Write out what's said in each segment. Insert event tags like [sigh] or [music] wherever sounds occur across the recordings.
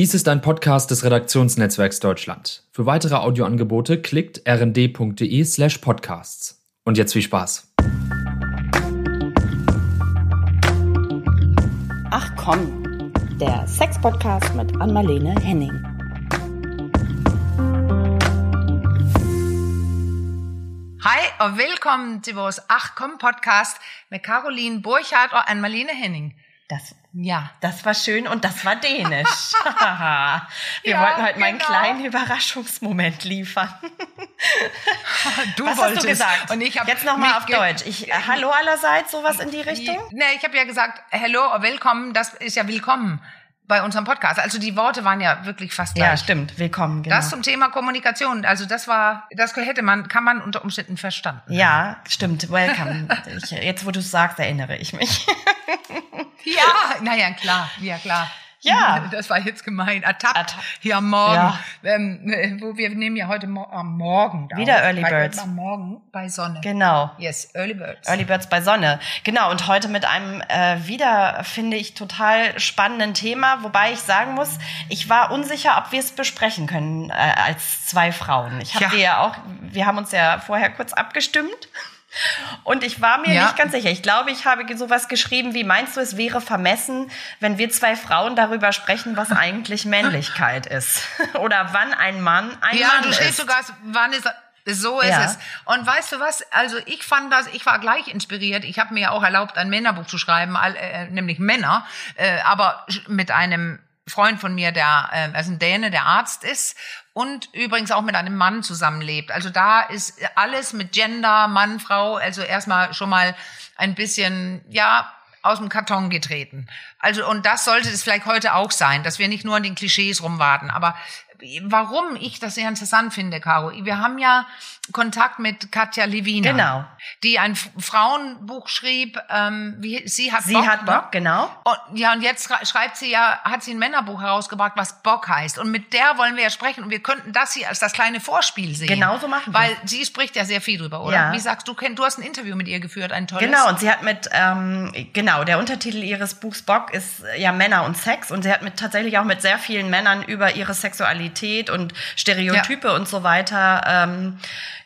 Dies ist ein Podcast des Redaktionsnetzwerks Deutschland. Für weitere Audioangebote klickt rnd.de slash podcasts. Und jetzt viel Spaß. Ach komm, der Sex-Podcast mit Anmalene Henning. Hej og velkommen til vores Ach Komm Podcast med Caroline Burchardt og Anne-Marlene Henning. Das, Ja. das war schön und das war dänisch. [laughs] Wir Ja, wollten heute mal einen genau. kleinen Überraschungsmoment liefern. [laughs] Du Was hast du gesagt? Und ich Jetzt nochmal auf Deutsch. Ich, äh, hallo allerseits, sowas in die Richtung? Ne, ich habe ja gesagt, hello willkommen, das ist ja willkommen bei unserem Podcast. Also die Worte waren ja wirklich fast gleich. Ja, stimmt. Willkommen, genau. Das zum Thema Kommunikation. Also das war, das hätte man, kann man unter Umständen verstanden. ja, stimmt. Welcome. [laughs] ich, jetzt, wo du es sagst, erinnere ich mich. Ja, naja, klar, ja klar. Ja. [laughs] Das war jetzt gemein. Ertappt. Ertappt. Hier am Morgen. Ja. Ähm, äh, wo wir nehmen ja heute mo am Morgen. Wieder auf. Early Birds. Am Morgen bei Sonne. genau. Yes, Early Birds. Early Birds bei Sonne. Genau, und heute mit einem äh, wieder, finde ich, total spannenden Thema, wobei ich sagen muss, ich war unsicher, ob wir es besprechen können äh, als zwei Frauen. Ich habe Ja. dir ja auch, wir haben uns ja vorher kurz abgestimmt. Und ich war mir Ja. nicht ganz sicher. Ich glaube, ich habe sowas geschrieben wie, meinst du, es wäre vermessen, wenn wir zwei Frauen darüber sprechen, was eigentlich Männlichkeit ist? [laughs] Oder wann ein Mann ein ja, Mann du ist? stehst sogar, wann ist so ist Ja. es. Und weißt du was? Also ich fand das, ich war gleich inspiriert. Ich habe mir ja auch erlaubt, ein Männerbuch zu schreiben, all, äh, nämlich Männer, äh, aber mit einem Freund von mir, der äh, also ein Däne, der Arzt ist und übrigens auch mit einem Mann zusammenlebt. Also da ist alles mit Gender, Mann, Frau, also erstmal schon mal ein bisschen, ja, aus dem Karton getreten. Also, und das sollte es vielleicht heute auch sein, dass wir nicht nur an den Klischees rumwarten. Aber warum ich das sehr interessant finde, Caro, wir haben ja Kontakt mit Katja Levina. Genau. Die ein Frauenbuch schrieb, ähm, wie, sie hat Sie Bock. hat ne? Bock, genau. Und, ja, und jetzt schrei- schreibt sie ja, hat sie ein Männerbuch herausgebracht, was Bock heißt. Und mit der wollen wir ja sprechen. Und wir könnten das hier als das kleine Vorspiel sehen. Genau so machen wir. Weil sie spricht ja sehr viel drüber, oder? Ja. Wie sagst du, du hast ein Interview mit ihr geführt, ein tolles. Genau, und sie hat mit, ähm, genau, der Untertitel ihres Buchs Bock ist äh, ja Männer und Sex und sie hat mit tatsächlich auch mit sehr vielen Männern über ihre Sexualität und Stereotype und so weiter ähm,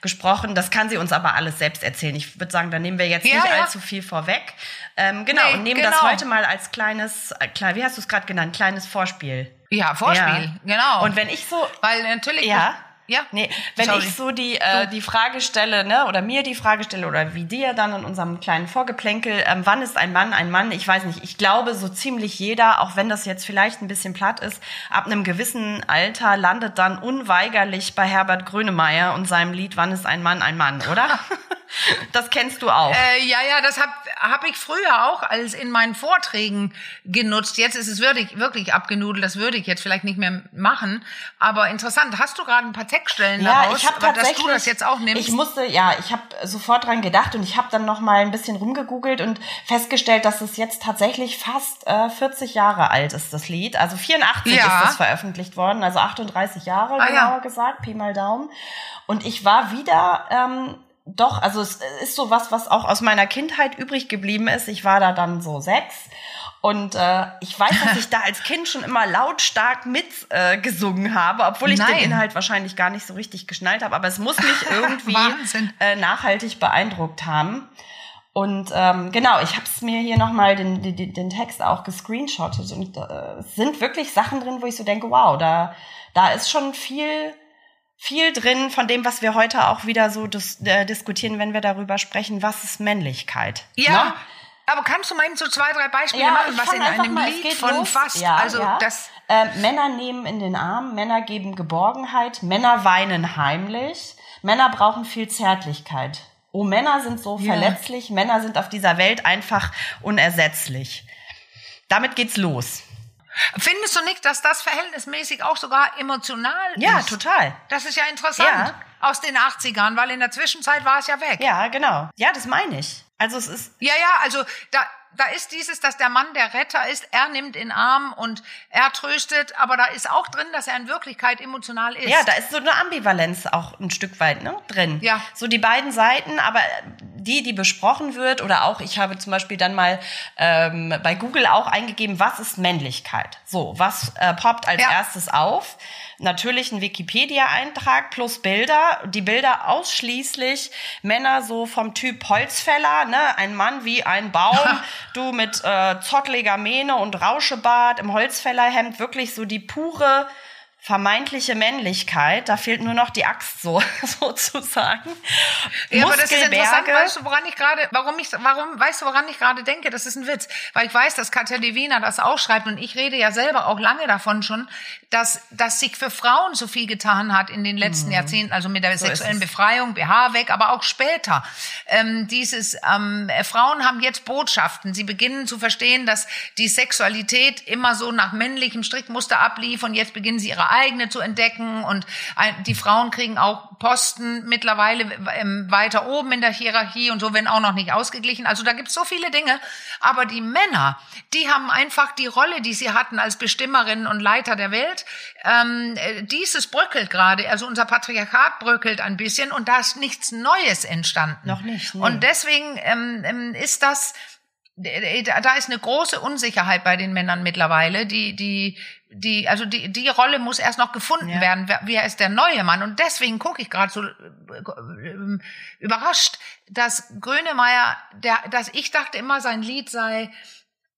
gesprochen. Das kann sie uns aber alles selbst erzählen. Ich würde sagen, da nehmen wir jetzt Ja, nicht ja. allzu viel vorweg. Ähm, genau, Nee, und nehmen genau. das heute mal als kleines, äh, klar, wie hast du es gerade genannt, kleines Vorspiel. Ja, Vorspiel, Ja. genau. Und wenn ich so, Weil natürlich. ja. Ja. Nee, wenn Sorry. ich so die, äh, die Frage stelle, ne, oder mir die Frage stelle, oder wie dir dann in unserem kleinen Vorgeplänkel, ähm, wann ist ein Mann ein Mann? Ich weiß nicht. Ich glaube, so ziemlich jeder, auch wenn das jetzt vielleicht ein bisschen platt ist, ab einem gewissen Alter landet dann unweigerlich bei Herbert Grönemeyer und seinem Lied Wann ist ein Mann ein Mann, oder? [laughs] das kennst du auch. Äh, ja, ja, das habe hab ich früher auch als in meinen Vorträgen genutzt. Jetzt ist es wirklich, wirklich abgenudelt. Das würde ich jetzt vielleicht nicht mehr machen. Aber interessant. Hast du gerade ein paar Textstellen Ja, daraus, ich habe aber dass du das jetzt auch nimmst? ich musste, ja, ich habe sofort dran gedacht und ich habe dann noch mal ein bisschen rumgegoogelt und festgestellt, dass es jetzt tatsächlich fast äh, 40 Jahre alt ist, das Lied. Also 84 Ja. ist das veröffentlicht worden, also 38 Jahre Ah, ja. genauer gesagt, Pi mal Daumen. Und ich war wieder ähm, doch, also es ist so was, was auch aus meiner Kindheit übrig geblieben ist. Ich war da dann so sechs. Und äh, ich weiß, dass ich da als Kind schon immer lautstark mit äh, habe, obwohl ich den Nein. Inhalt wahrscheinlich gar nicht so richtig geschnallt habe. Aber es muss mich [laughs] irgendwie äh, nachhaltig beeindruckt haben. Und ähm, genau, ich habe es mir hier nochmal den, den, den Text auch gescreenshottet und äh, es sind wirklich Sachen drin, wo ich so denke, wow, da, da ist schon viel, viel drin von dem, was wir heute auch wieder so dis äh, diskutieren, wenn wir darüber sprechen, was ist Männlichkeit. ja. Ne? Aber kannst du mal so zwei, drei Beispiele Ja, machen, was in einem mal, Lied von los. fast, Ja, also ja. das, Äh, Männer nehmen in den Arm, Männer geben Geborgenheit, Männer weinen heimlich, Männer brauchen viel Zärtlichkeit. Oh, Männer sind so Ja. verletzlich, Männer sind auf dieser Welt einfach unersetzlich. Damit geht's los. findest du nicht, dass das verhältnismäßig auch sogar emotional Ja, ist? total. Das ist ja interessant. Ja. Aus den 80ern, weil in der Zwischenzeit war es ja weg. Ja, genau. Ja, das meine ich. Also es ist Ja, ja, also da, da ist dieses, dass der Mann der Retter ist, er nimmt in Arm und er tröstet, aber da ist auch drin, dass er in Wirklichkeit emotional ist. Ja, da ist so eine Ambivalenz auch ein Stück weit ne, drin. Ja. So die beiden Seiten, aber die, die besprochen wird, oder auch ich habe zum Beispiel dann mal ähm, bei Google auch eingegeben, was ist Männlichkeit? So, was äh, poppt als Ja. erstes auf? Natürlich ein Wikipedia-Eintrag plus Bilder. Die Bilder ausschließlich Männer so vom Typ Holzfäller, ne? Ein Mann wie ein Baum, du mit äh, zottliger Mähne und Rauschebart im Holzfällerhemd, wirklich so die pure vermeintliche Männlichkeit. Da fehlt nur noch die Axt so [laughs] sozusagen. Ja, aber das ist interessant, weißt du, woran ich gerade, warum ich, warum, weißt du, woran ich gerade denke? Das ist ein Witz. Weil ich weiß, dass Katja Lewina das auch schreibt und ich rede ja selber auch lange davon schon, dass, dass sich für Frauen so viel getan hat in den letzten Jahrzehnten, also mit der Mhm. So sexuellen. Befreiung, BH weg, aber auch später. Ähm, dieses, ähm, äh, Frauen haben jetzt Botschaften. Sie beginnen zu verstehen, dass die Sexualität immer so nach männlichem Strickmuster ablief und jetzt beginnen sie ihre eigene zu entdecken und die Frauen kriegen auch Posten mittlerweile ähm, weiter oben in der Hierarchie und so, wenn auch noch nicht ausgeglichen. Also da gibt's so viele Dinge. Aber die Männer, die haben einfach die Rolle, die sie hatten als Bestimmerinnen und Leiter der Welt, ähm, äh, dieses bröckelt gerade. Also unser Patriarchat bröckelt ein bisschen und da ist nichts Neues entstanden. Noch nicht, nee. Und deswegen ähm, ähm, ist das, da da ist eine große Unsicherheit bei den Männern mittlerweile, die, die, die, also die, die Rolle muss erst noch gefunden Ja. werden. Wer, ist der neue Mann? Und deswegen gucke ich gerade so äh, überrascht, dass Grönemeyer, der, dass ich dachte immer, sein Lied sei,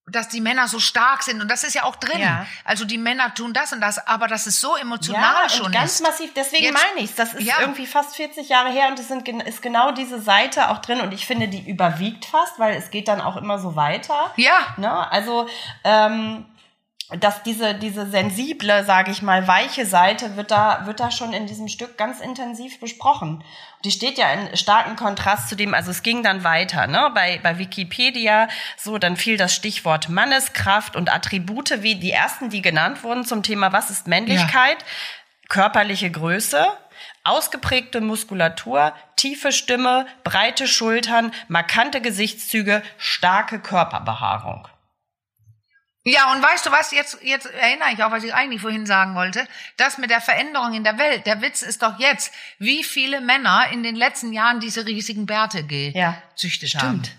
dass die Männer so stark sind und das ist ja auch drin. Ja. Also die Männer tun das und das, aber dass es so emotional ja, schon und ganz ist. massiv. Deswegen Jetzt- meine ich Das ist Ja. irgendwie fast 40 Jahre her und es sind, ist genau diese Seite auch drin. Und ich finde, die überwiegt fast, weil es geht dann auch immer so weiter. Ja. Ne? Also, ähm, dass diese, diese sensible, sage ich mal, weiche Seite wird da, wird da schon in diesem Stück ganz intensiv besprochen. Die steht ja in starkem Kontrast zu dem, also es ging dann weiter, ne? Bei, bei Wikipedia, so, dann fiel das Stichwort Manneskraft und Attribute, wie die ersten, die genannt wurden zum Thema, was ist Männlichkeit? Körperliche Größe, ausgeprägte Muskulatur, tiefe Stimme, breite Schultern, markante Gesichtszüge, starke Körperbehaarung. Ja, und weißt du was, jetzt, jetzt erinnere ich auch, was ich eigentlich vorhin sagen wollte, das mit der Veränderung in der Welt. Der Witz ist doch jetzt, wie viele Männer in den letzten Jahren diese riesigen Bärte Ja, gezüchtet haben. stimmt.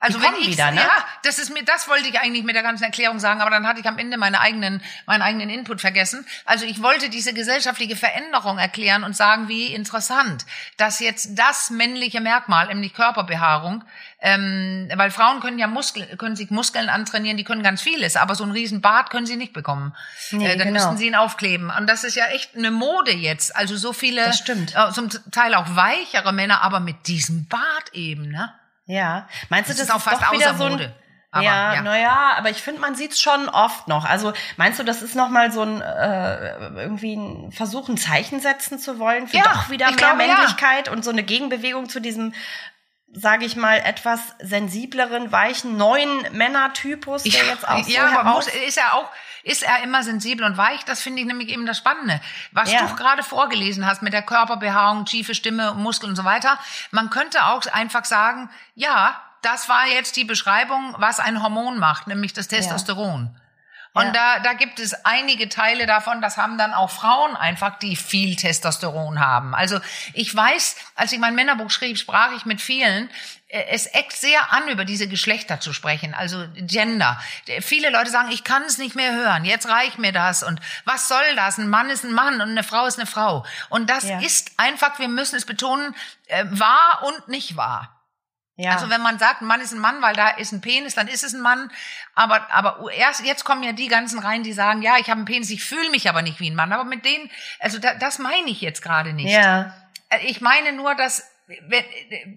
Also wenn ich, wieder, ne? ja, das ist mir, das wollte ich eigentlich mit der ganzen Erklärung sagen, aber dann hatte ich am Ende meine eigenen, meinen eigenen Input vergessen. Also ich wollte diese gesellschaftliche Veränderung erklären und sagen, wie interessant, dass jetzt das männliche Merkmal, nämlich Körperbehaarung, ähm, weil Frauen können ja Muskeln, können sich Muskeln antrainieren, die können ganz vieles, aber so einen riesen Bart können sie nicht bekommen. Nee, äh, dann genau. müssten sie ihn aufkleben. Und das ist ja echt eine Mode jetzt. Also so viele, Das stimmt. äh, zum Teil auch weichere Männer, aber mit diesem Bart eben, ne? Ja. Meinst du, Das das, ist auch fast doch wieder so ein Mode. Aber, ja, ja. naja, aber ich finde, man sieht's schon oft noch. Also meinst du, das ist noch mal so ein äh, irgendwie ein Versuch, ein Zeichen setzen zu wollen für Ja, doch wieder mehr glaube, ja. Männlichkeit und so eine Gegenbewegung zu diesem, sage ich mal, etwas sensibleren, weichen, neuen Männertypus, der jetzt auch so ja, aber heraus... muss, ist er auch, ist er immer sensibel und weich? Das finde ich nämlich eben das Spannende. Was Ja. du gerade vorgelesen hast mit der Körperbehaarung, tiefe Stimme, Muskeln und so weiter. Man könnte auch einfach sagen, ja, das war jetzt die Beschreibung, was ein Hormon macht, nämlich das Testosteron. Und Ja. da, da gibt es einige Teile davon, das haben dann auch Frauen einfach, die viel Testosteron haben. Also ich weiß, als ich mein Männerbuch schrieb, sprach ich mit vielen. äh, Es eckt sehr an, über diese Geschlechter zu sprechen, also Gender. Viele Leute sagen, ich kann es nicht mehr hören, jetzt reicht mir das und was soll das? Ein Mann ist ein Mann und eine Frau ist eine Frau. Und das Ja. ist einfach, wir müssen es betonen, äh, wahr und nicht wahr. Ja. Also wenn man sagt, ein Mann ist ein Mann, weil da ist ein Penis, dann ist es ein Mann. Aber aber erst jetzt kommen ja die ganzen rein, die sagen, ja, ich habe einen Penis, ich fühle mich aber nicht wie ein Mann. Aber mit denen, also da, das meine ich jetzt gerade nicht. ja. Äh, Ich meine nur, dass wenn,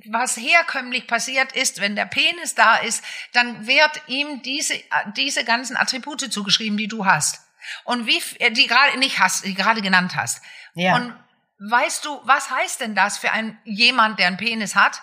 was herkömmlich passiert ist, wenn der Penis da ist, dann wird ihm diese diese ganzen Attribute zugeschrieben, die du hast und wie äh, die gerade nicht hast, die gerade genannt hast. Ja. Und weißt du, was heißt denn das für ein jemand, der einen Penis hat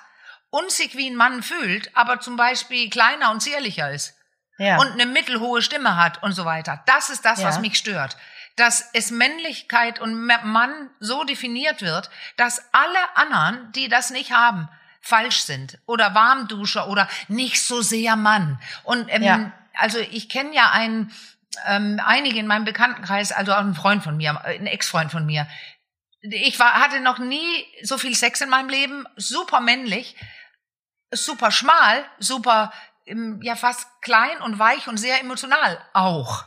und sich wie ein Mann fühlt, aber zum Beispiel kleiner und zierlicher ist? ja. und eine mittelhohe Stimme hat und so weiter. Das ist das, Ja. was mich stört. Dass es Männlichkeit und Ma- Mann so definiert wird, dass alle anderen, die das nicht haben, falsch sind oder Warmduscher oder nicht so sehr Mann. Und ähm, Ja. also ich kenne ja einen, ähm, einige in meinem Bekanntenkreis, also auch ein Freund von mir, ein Ex-Freund von mir. Ich war, hatte noch nie so viel Sex in meinem Leben, super männlich, super schmal, super, ähm, ja, fast klein und weich und sehr emotional auch.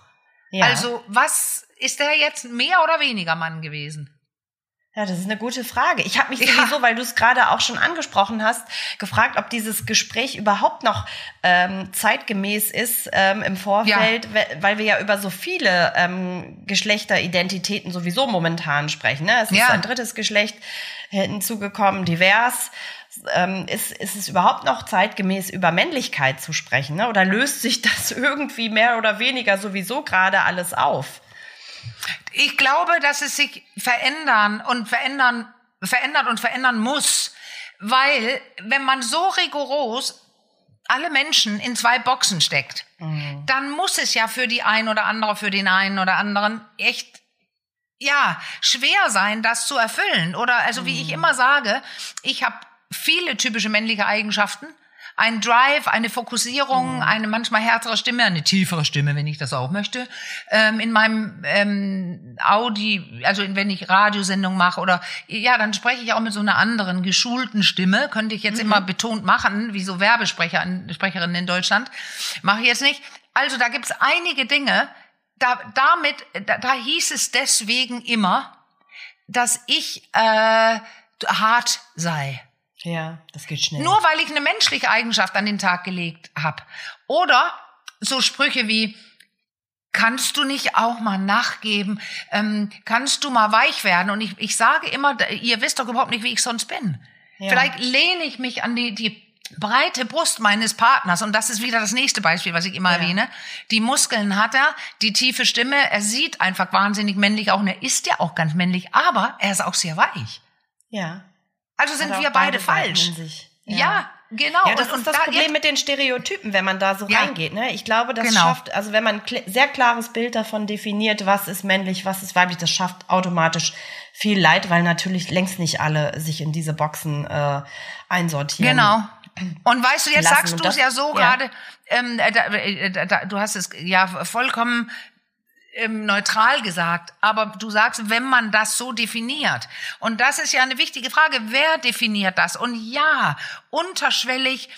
Ja. Also, was ist der jetzt mehr oder weniger Mann gewesen? Ja, das ist eine gute Frage. Ich habe mich Ja. sowieso, weil du es gerade auch schon angesprochen hast, gefragt, ob dieses Gespräch überhaupt noch ähm, zeitgemäß ist ähm, im Vorfeld, we- weil wir ja über so viele ähm, Geschlechteridentitäten sowieso momentan sprechen. Ne? Es ist Ja. ein drittes Geschlecht hinzugekommen, divers. Ähm, ist, ist es überhaupt noch zeitgemäß über Männlichkeit zu sprechen? Ne? Oder löst sich das [laughs] irgendwie mehr oder weniger sowieso gerade alles auf? Ich glaube, dass es sich verändern und verändern, verändert und verändern muss, weil wenn man so rigoros alle Menschen in zwei Boxen steckt, dann muss es ja für die ein oder andere, für den einen oder anderen echt ja, schwer sein, das zu erfüllen. Oder also wie ich immer sage, ich habe viele typische männliche Eigenschaften. Ein Drive, eine Fokussierung, eine manchmal härtere Stimme, eine tiefere Stimme, wenn ich das auch möchte. Ähm, in meinem ähm, Audi, also wenn ich Radiosendung mache oder ja, dann spreche ich auch mit so einer anderen geschulten Stimme. Könnte ich jetzt immer betont machen, wie so Werbesprecher, Sprecherin in Deutschland. Mache ich jetzt nicht. Also da gibt's einige Dinge, da, damit, da, da hieß es deswegen immer, dass ich äh, hart sei. Ja, das geht schnell. Nur weil ich eine menschliche Eigenschaft an den Tag gelegt habe. Oder so Sprüche wie, kannst du nicht auch mal nachgeben? Ähm, kannst du mal weich werden? Und ich, ich sage immer, ihr wisst doch überhaupt nicht, wie ich sonst bin. Ja. Vielleicht lehne ich mich an die, die breite Brust meines Partners und das ist wieder das nächste Beispiel, was ich immer Ja. erwähne. Die Muskeln hat er, die tiefe Stimme, er sieht einfach wahnsinnig männlich auch und er ist ja auch ganz männlich, aber er ist auch sehr weich. ja. Also sind wir beide, Seiten falsch. sich. Ja. genau. Ja, das und, ist das da Problem mit den Stereotypen, wenn man da so Ja. reingeht. Ne? Ich glaube, das Genau. schafft, also wenn man ein sehr klares Bild davon definiert, was ist männlich, was ist weiblich, das schafft automatisch viel Leid, weil natürlich längst nicht alle sich in diese Boxen äh, einsortieren. Genau. Und weißt du, jetzt lassen. sagst du es ja so ja. gerade, ähm, äh, da, äh, da, da, du hast es ja vollkommen ähm, neutral gesagt, aber du sagst, wenn man das so definiert. Und das ist ja eine wichtige Frage, wer definiert das? Und ja, unterschwellig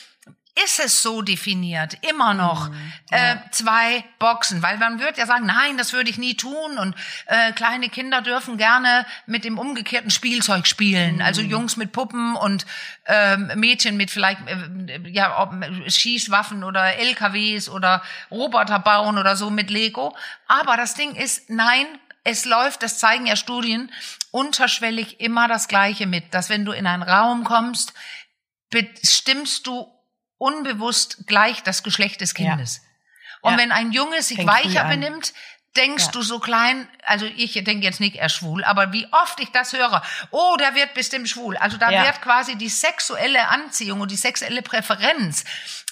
ist es so definiert, immer noch. äh, zwei Boxen, weil man wird ja sagen, nein, das würde ich nie tun. Und äh, kleine Kinder dürfen gerne mit dem umgekehrten Spielzeug spielen, also Jungs mit Puppen und ähm, Mädchen mit vielleicht äh, ja ob, Schießwaffen oder LKWs oder Roboter bauen oder so mit Lego. Aber das Ding ist, nein, es läuft, das zeigen ja Studien, unterschwellig immer das Gleiche mit, dass wenn du in einen Raum kommst, bestimmst du unbewusst gleich das Geschlecht des Kindes. Und Ja. wenn ein Junge sich Fängt weicher benimmt, denkst Ja. du so klein, also ich denke jetzt nicht, er ist schwul, aber wie oft ich das höre, oh, der wird bestimmt schwul. Also da Ja. wird quasi die sexuelle Anziehung und die sexuelle Präferenz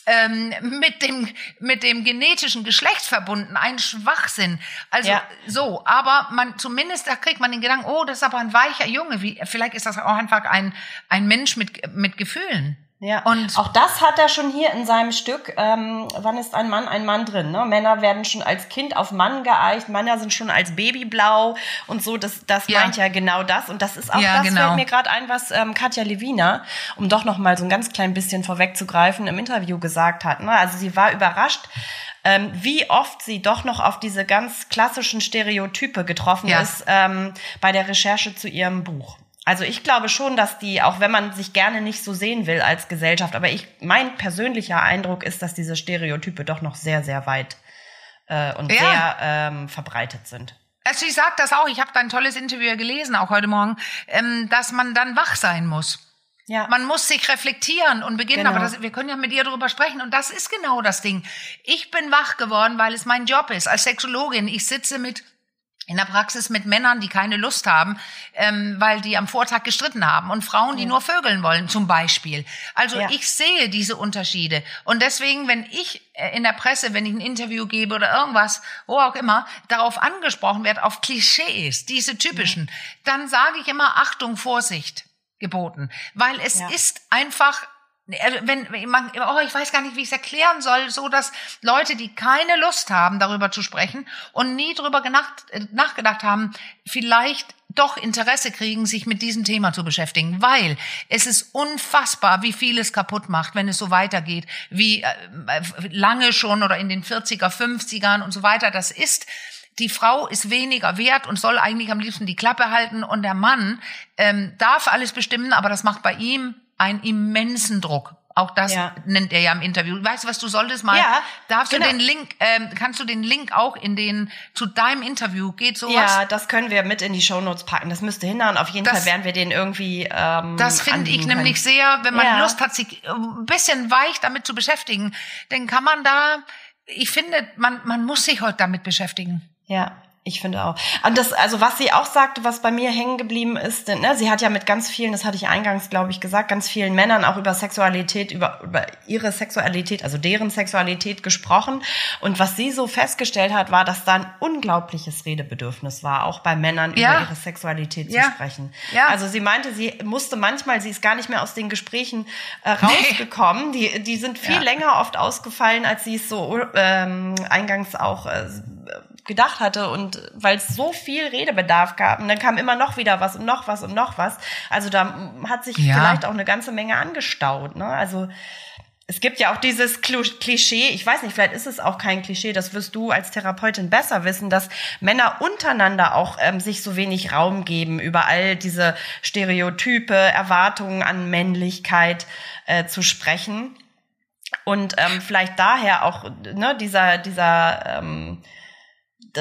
ähm, mit dem mit dem genetischen Geschlecht verbunden, ein Schwachsinn. Also Ja. so, aber man zumindest da kriegt man den Gedanken, oh, das ist aber ein weicher Junge, wie vielleicht ist das auch einfach ein ein Mensch mit mit Gefühlen. Ja, Und- auch das hat er schon hier in seinem Stück. Ähm, wann ist ein Mann ein Mann drin? Ne? Männer werden schon als Kind auf Mann geeicht, Männer sind schon als Babyblau und so. Das, das Ja. meint ja genau das. Und das ist auch Ja, das genau. fällt mir gerade ein, was ähm, Katja Levina, um doch noch mal so ein ganz klein bisschen vorwegzugreifen, im Interview gesagt hat. Ne? Also sie war überrascht. Ähm, wie oft sie doch noch auf diese ganz klassischen Stereotype getroffen Ja. ist ähm, bei der Recherche zu ihrem Buch. Also ich glaube schon, dass die, auch wenn man sich gerne nicht so sehen will als Gesellschaft, aber ich, mein persönlicher Eindruck ist, dass diese Stereotype doch noch sehr, sehr weit äh, und Ja. sehr ähm, verbreitet sind. Also ich sag das auch, ich habe dein tolles Interview gelesen, auch heute Morgen, ähm, dass man dann wach sein muss. Ja. Man muss sich reflektieren und beginnen, Genau. aber das, wir können ja mit ihr darüber sprechen und das ist genau das Ding. Ich bin wach geworden, weil es mein Job ist als Sexologin. Ich sitze mit in der Praxis mit Männern, die keine Lust haben, ähm, weil die am Vortag gestritten haben und Frauen, die nur vögeln wollen, zum Beispiel. Also Ja. ich sehe diese Unterschiede und deswegen, wenn ich äh, in der Presse, wenn ich ein Interview gebe oder irgendwas, wo auch immer, darauf angesprochen wird, auf Klischees, diese typischen, dann sage ich immer Achtung, Vorsicht geboten, weil es Ja. ist einfach wenn wenn man, oh, ich weiß gar nicht, wie ich es erklären soll, so dass Leute, die keine Lust haben, darüber zu sprechen und nie darüber genacht, äh, nachgedacht haben, vielleicht doch Interesse kriegen, sich mit diesem Thema zu beschäftigen, weil es ist unfassbar, wie viel es kaputt macht, wenn es so weitergeht, wie äh, lange schon oder in den 40er, 50ern und so weiter das ist. Die Frau ist weniger wert und soll eigentlich am liebsten die Klappe halten und der Mann ähm, darf alles bestimmen, aber das macht bei ihm einen immensen Druck. Auch das Ja. nennt er ja im Interview. Weißt du, was du solltest mal? Ja, darfst genau. du den Link, ähm, kannst du den Link auch in den zu deinem Interview geht sowas? Ja, das können wir mit in die Shownotes packen. Das müsste hinhauen. Auf jeden Das- Fall werden wir den irgendwie. Ähm, Das finde ich anbieten nämlich können. sehr, wenn man Ja. Lust hat, sich ein bisschen weich damit zu beschäftigen, dann kann man da, ich finde, man, man muss sich heute damit beschäftigen. Ja, ich finde auch. Und das, also was sie auch sagte, was bei mir hängen geblieben ist, denn, ne, sie hat ja mit ganz vielen, das hatte ich eingangs, glaube ich, gesagt, ganz vielen Männern auch über Sexualität, über, über ihre Sexualität, also deren Sexualität gesprochen. Und was sie so festgestellt hat, war, dass da ein unglaubliches Redebedürfnis war, auch bei Männern Ja. über ihre Sexualität Ja. zu sprechen. Ja. Also sie meinte, sie musste manchmal, sie ist gar nicht mehr aus den Gesprächen äh, rausgekommen. Die, die sind viel länger oft ausgefallen, als sie es so ähm, eingangs auch äh, gedacht hatte und weil es so viel Redebedarf gab und dann kam immer noch wieder was und noch was und noch was. Also da hat sich Ja. vielleicht auch eine ganze Menge angestaut. Ne? Also es gibt ja auch dieses Klischee, ich weiß nicht, vielleicht ist es auch kein Klischee, das wirst du als Therapeutin besser wissen, dass Männer untereinander auch ähm, sich so wenig Raum geben, über all diese Stereotype, Erwartungen an Männlichkeit äh, zu sprechen. Und ähm, vielleicht daher auch ne, dieser, dieser ähm,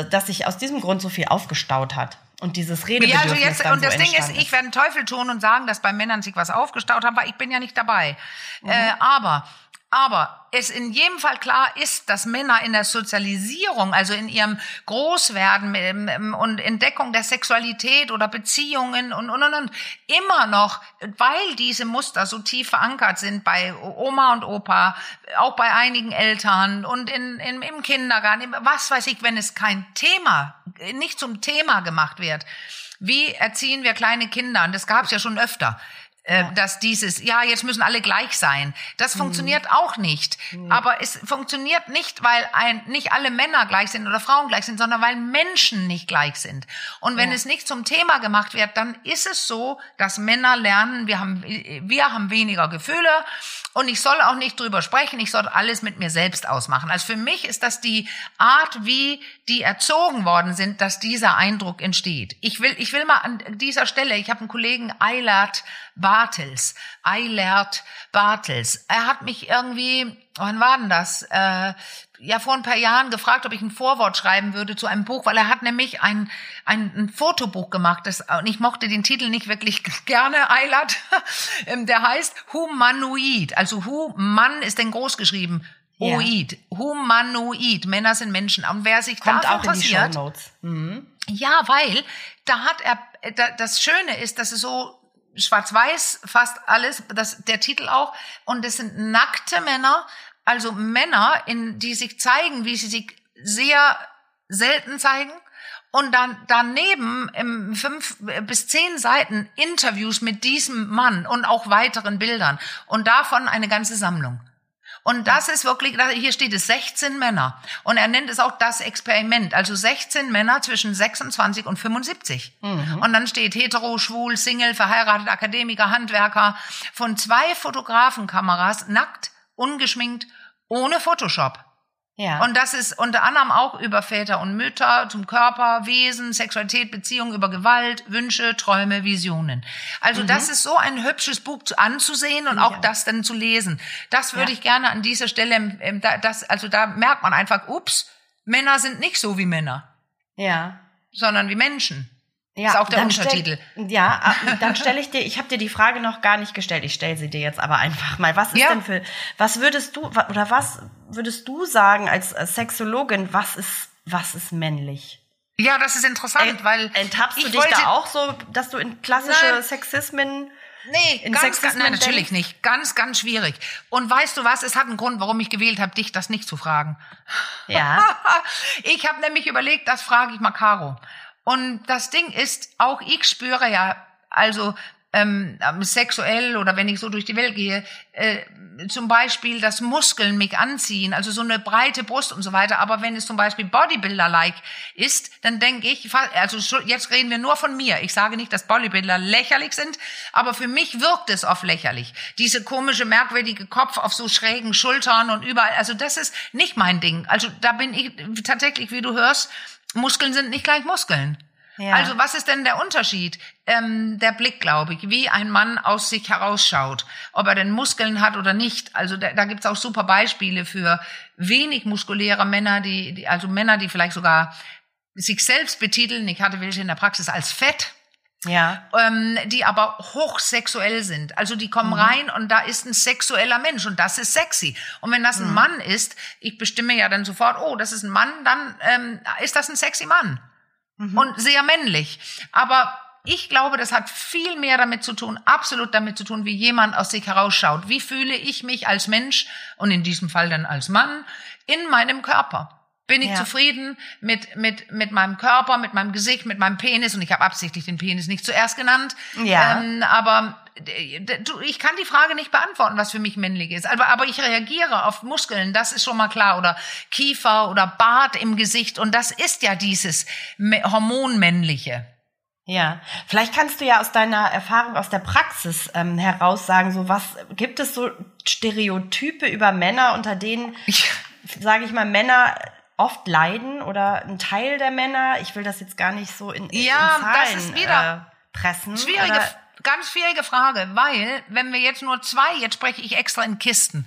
dass sich aus diesem Grund so viel aufgestaut hat und dieses Ja, Redebedürfnis also jetzt, dann und so das Ding ist, ich werde einen Teufel tun und sagen, dass bei Männern sich was aufgestaut hat, weil ich bin ja nicht dabei. Mhm. Äh, aber, aber es in jedem Fall klar ist, dass Männer in der Sozialisierung, also in ihrem Großwerden ähm, und Entdeckung der Sexualität oder Beziehungen und, und, und, und, immer noch, weil diese Muster so tief verankert sind bei Oma und Opa, auch bei einigen Eltern und in, in, im Kindergarten, was weiß ich, wenn es kein Thema, nicht zum Thema gemacht wird. Wie erziehen wir kleine Kinder? Und das gab es ja schon öfter. Äh, dass dieses, ja, jetzt müssen alle gleich sein. Das Mhm. funktioniert auch nicht. Aber es funktioniert nicht, weil ein, nicht alle Männer gleich sind oder Frauen gleich sind, sondern weil Menschen nicht gleich sind. Und wenn es nicht zum Thema gemacht wird, dann ist es so, dass Männer lernen, wir haben, wir haben weniger Gefühle und ich soll auch nicht drüber sprechen, ich soll alles mit mir selbst ausmachen. Also für mich ist das die Art, wie die erzogen worden sind, dass dieser Eindruck entsteht. Ich will, ich will mal an dieser Stelle, ich habe einen Kollegen, Eilert Bartels, Eilert Bartels. Er hat mich irgendwie, wann war denn das? Äh, ja, vor ein paar Jahren gefragt, ob ich ein Vorwort schreiben würde zu einem Buch, weil er hat nämlich ein, ein, ein Fotobuch gemacht. Das, und ich mochte den Titel nicht wirklich [laughs] gerne, Eilert. [laughs] Ähm, Der heißt Humanoid. Also Human ist denn groß geschrieben. Ja. Oid. Humanoid. Männer sind Menschen. Und wer sich Kommt dafür auch in die interessiert, Shownotes. Mhm. ja, weil da hat er, da, das Schöne ist, dass es so schwarz-weiß fast alles, das, der Titel auch, und es sind nackte Männer, also Männer, in, die sich zeigen, wie sie sich sehr selten zeigen. Und dann daneben im fünf bis zehn Seiten Interviews mit diesem Mann und auch weiteren Bildern. Und davon eine ganze Sammlung. Und das ist wirklich, hier steht es 16 Männer. Und er nennt es auch das Experiment. Also 16 Männer zwischen 26 und 75. Und dann steht hetero, schwul, Single, verheiratet, Akademiker, Handwerker von zwei Fotografenkameras, nackt, ungeschminkt, ohne Photoshop. Ja. Und das ist unter anderem auch über Väter und Mütter, zum Körper, Wesen, Sexualität, Beziehung, über Gewalt, Wünsche, Träume, Visionen. Also Mhm. das ist so ein hübsches Buch zu- anzusehen und auch das dann zu lesen. Das würde Ja. ich gerne an dieser Stelle, ähm, da- das, also da merkt man einfach, ups, Männer sind nicht so wie Männer, ja. sondern wie Menschen. Ja, ist auch der dann Untertitel. Stell, ja, ah, dann stelle ich dir, ich habe dir die Frage noch gar nicht gestellt, ich stelle sie dir jetzt aber einfach mal. Was ist Ja. denn für, was würdest du, oder was würdest du sagen als äh, Sexologin, was ist, was ist männlich? Ja, das ist interessant, weil Enttappst du ich dich wollte, da auch so, dass du in klassische Nein. Sexismen Nee, in ganz, ganz, Sexismen nein, natürlich denkst? nicht. Ganz, ganz schwierig. Und weißt du was? Es hat einen Grund, warum ich gewählt habe, dich das nicht zu fragen. Ja. [laughs] ich habe nämlich überlegt, das frage ich mal Caro. Und das Ding ist, auch ich spüre ja, also ähm, ähm, sexuell oder wenn ich so durch die Welt gehe, äh, zum Beispiel, dass Muskeln mich anziehen, also so eine breite Brust und so weiter. Aber wenn es zum Beispiel Bodybuilder-like ist, dann denke ich, also jetzt reden wir nur von mir. Ich sage nicht, dass Bodybuilder lächerlich sind, aber für mich wirkt es oft lächerlich. Diese komische, merkwürdige Kopf auf so schrägen Schultern und überall. Also das ist nicht mein Ding. Also da bin ich tatsächlich, wie du hörst, Muskeln sind nicht gleich Muskeln. Ja. Also was ist denn der Unterschied? Ähm, der Blick, glaube ich, wie ein Mann aus sich herausschaut, ob er denn Muskeln hat oder nicht. Also da, da gibt es auch super Beispiele für wenig muskuläre Männer, die, die, also Männer, die vielleicht sogar sich selbst betiteln. Ich hatte welche in der Praxis als fett. Ja. Ähm, die aber hochsexuell sind. Also die kommen mhm. rein und da ist ein sexueller Mensch und das ist sexy. Und wenn das ein mhm. Mann ist, ich bestimme ja dann sofort, oh, das ist ein Mann, dann ähm, ist das ein sexy Mann mhm. und sehr männlich. Aber ich glaube, das hat viel mehr damit zu tun, absolut damit zu tun, wie jemand aus sich herausschaut. Wie fühle ich mich als Mensch und in diesem Fall dann als Mann in meinem Körper? Bin ich ja. zufrieden mit, mit, mit meinem Körper, mit meinem Gesicht, mit meinem Penis? Und ich habe absichtlich den Penis nicht zuerst genannt. Ja. Ähm, aber du, ich kann die Frage nicht beantworten, was für mich männlich ist. Aber, aber ich reagiere auf Muskeln, das ist schon mal klar. Oder Kiefer oder Bart im Gesicht. Und das ist ja dieses Hormonmännliche. Ja, vielleicht kannst du ja aus deiner Erfahrung aus der Praxis ähm, heraus sagen, so was gibt es so Stereotype über Männer, unter denen, sage ich mal, Männer oft leiden oder ein Teil der Männer. Ich will das jetzt gar nicht so in, ja, in Zahlen das ist wieder äh, pressen. Schwierige, ganz schwierige Frage, weil wenn wir jetzt nur zwei, jetzt spreche ich extra in Kisten.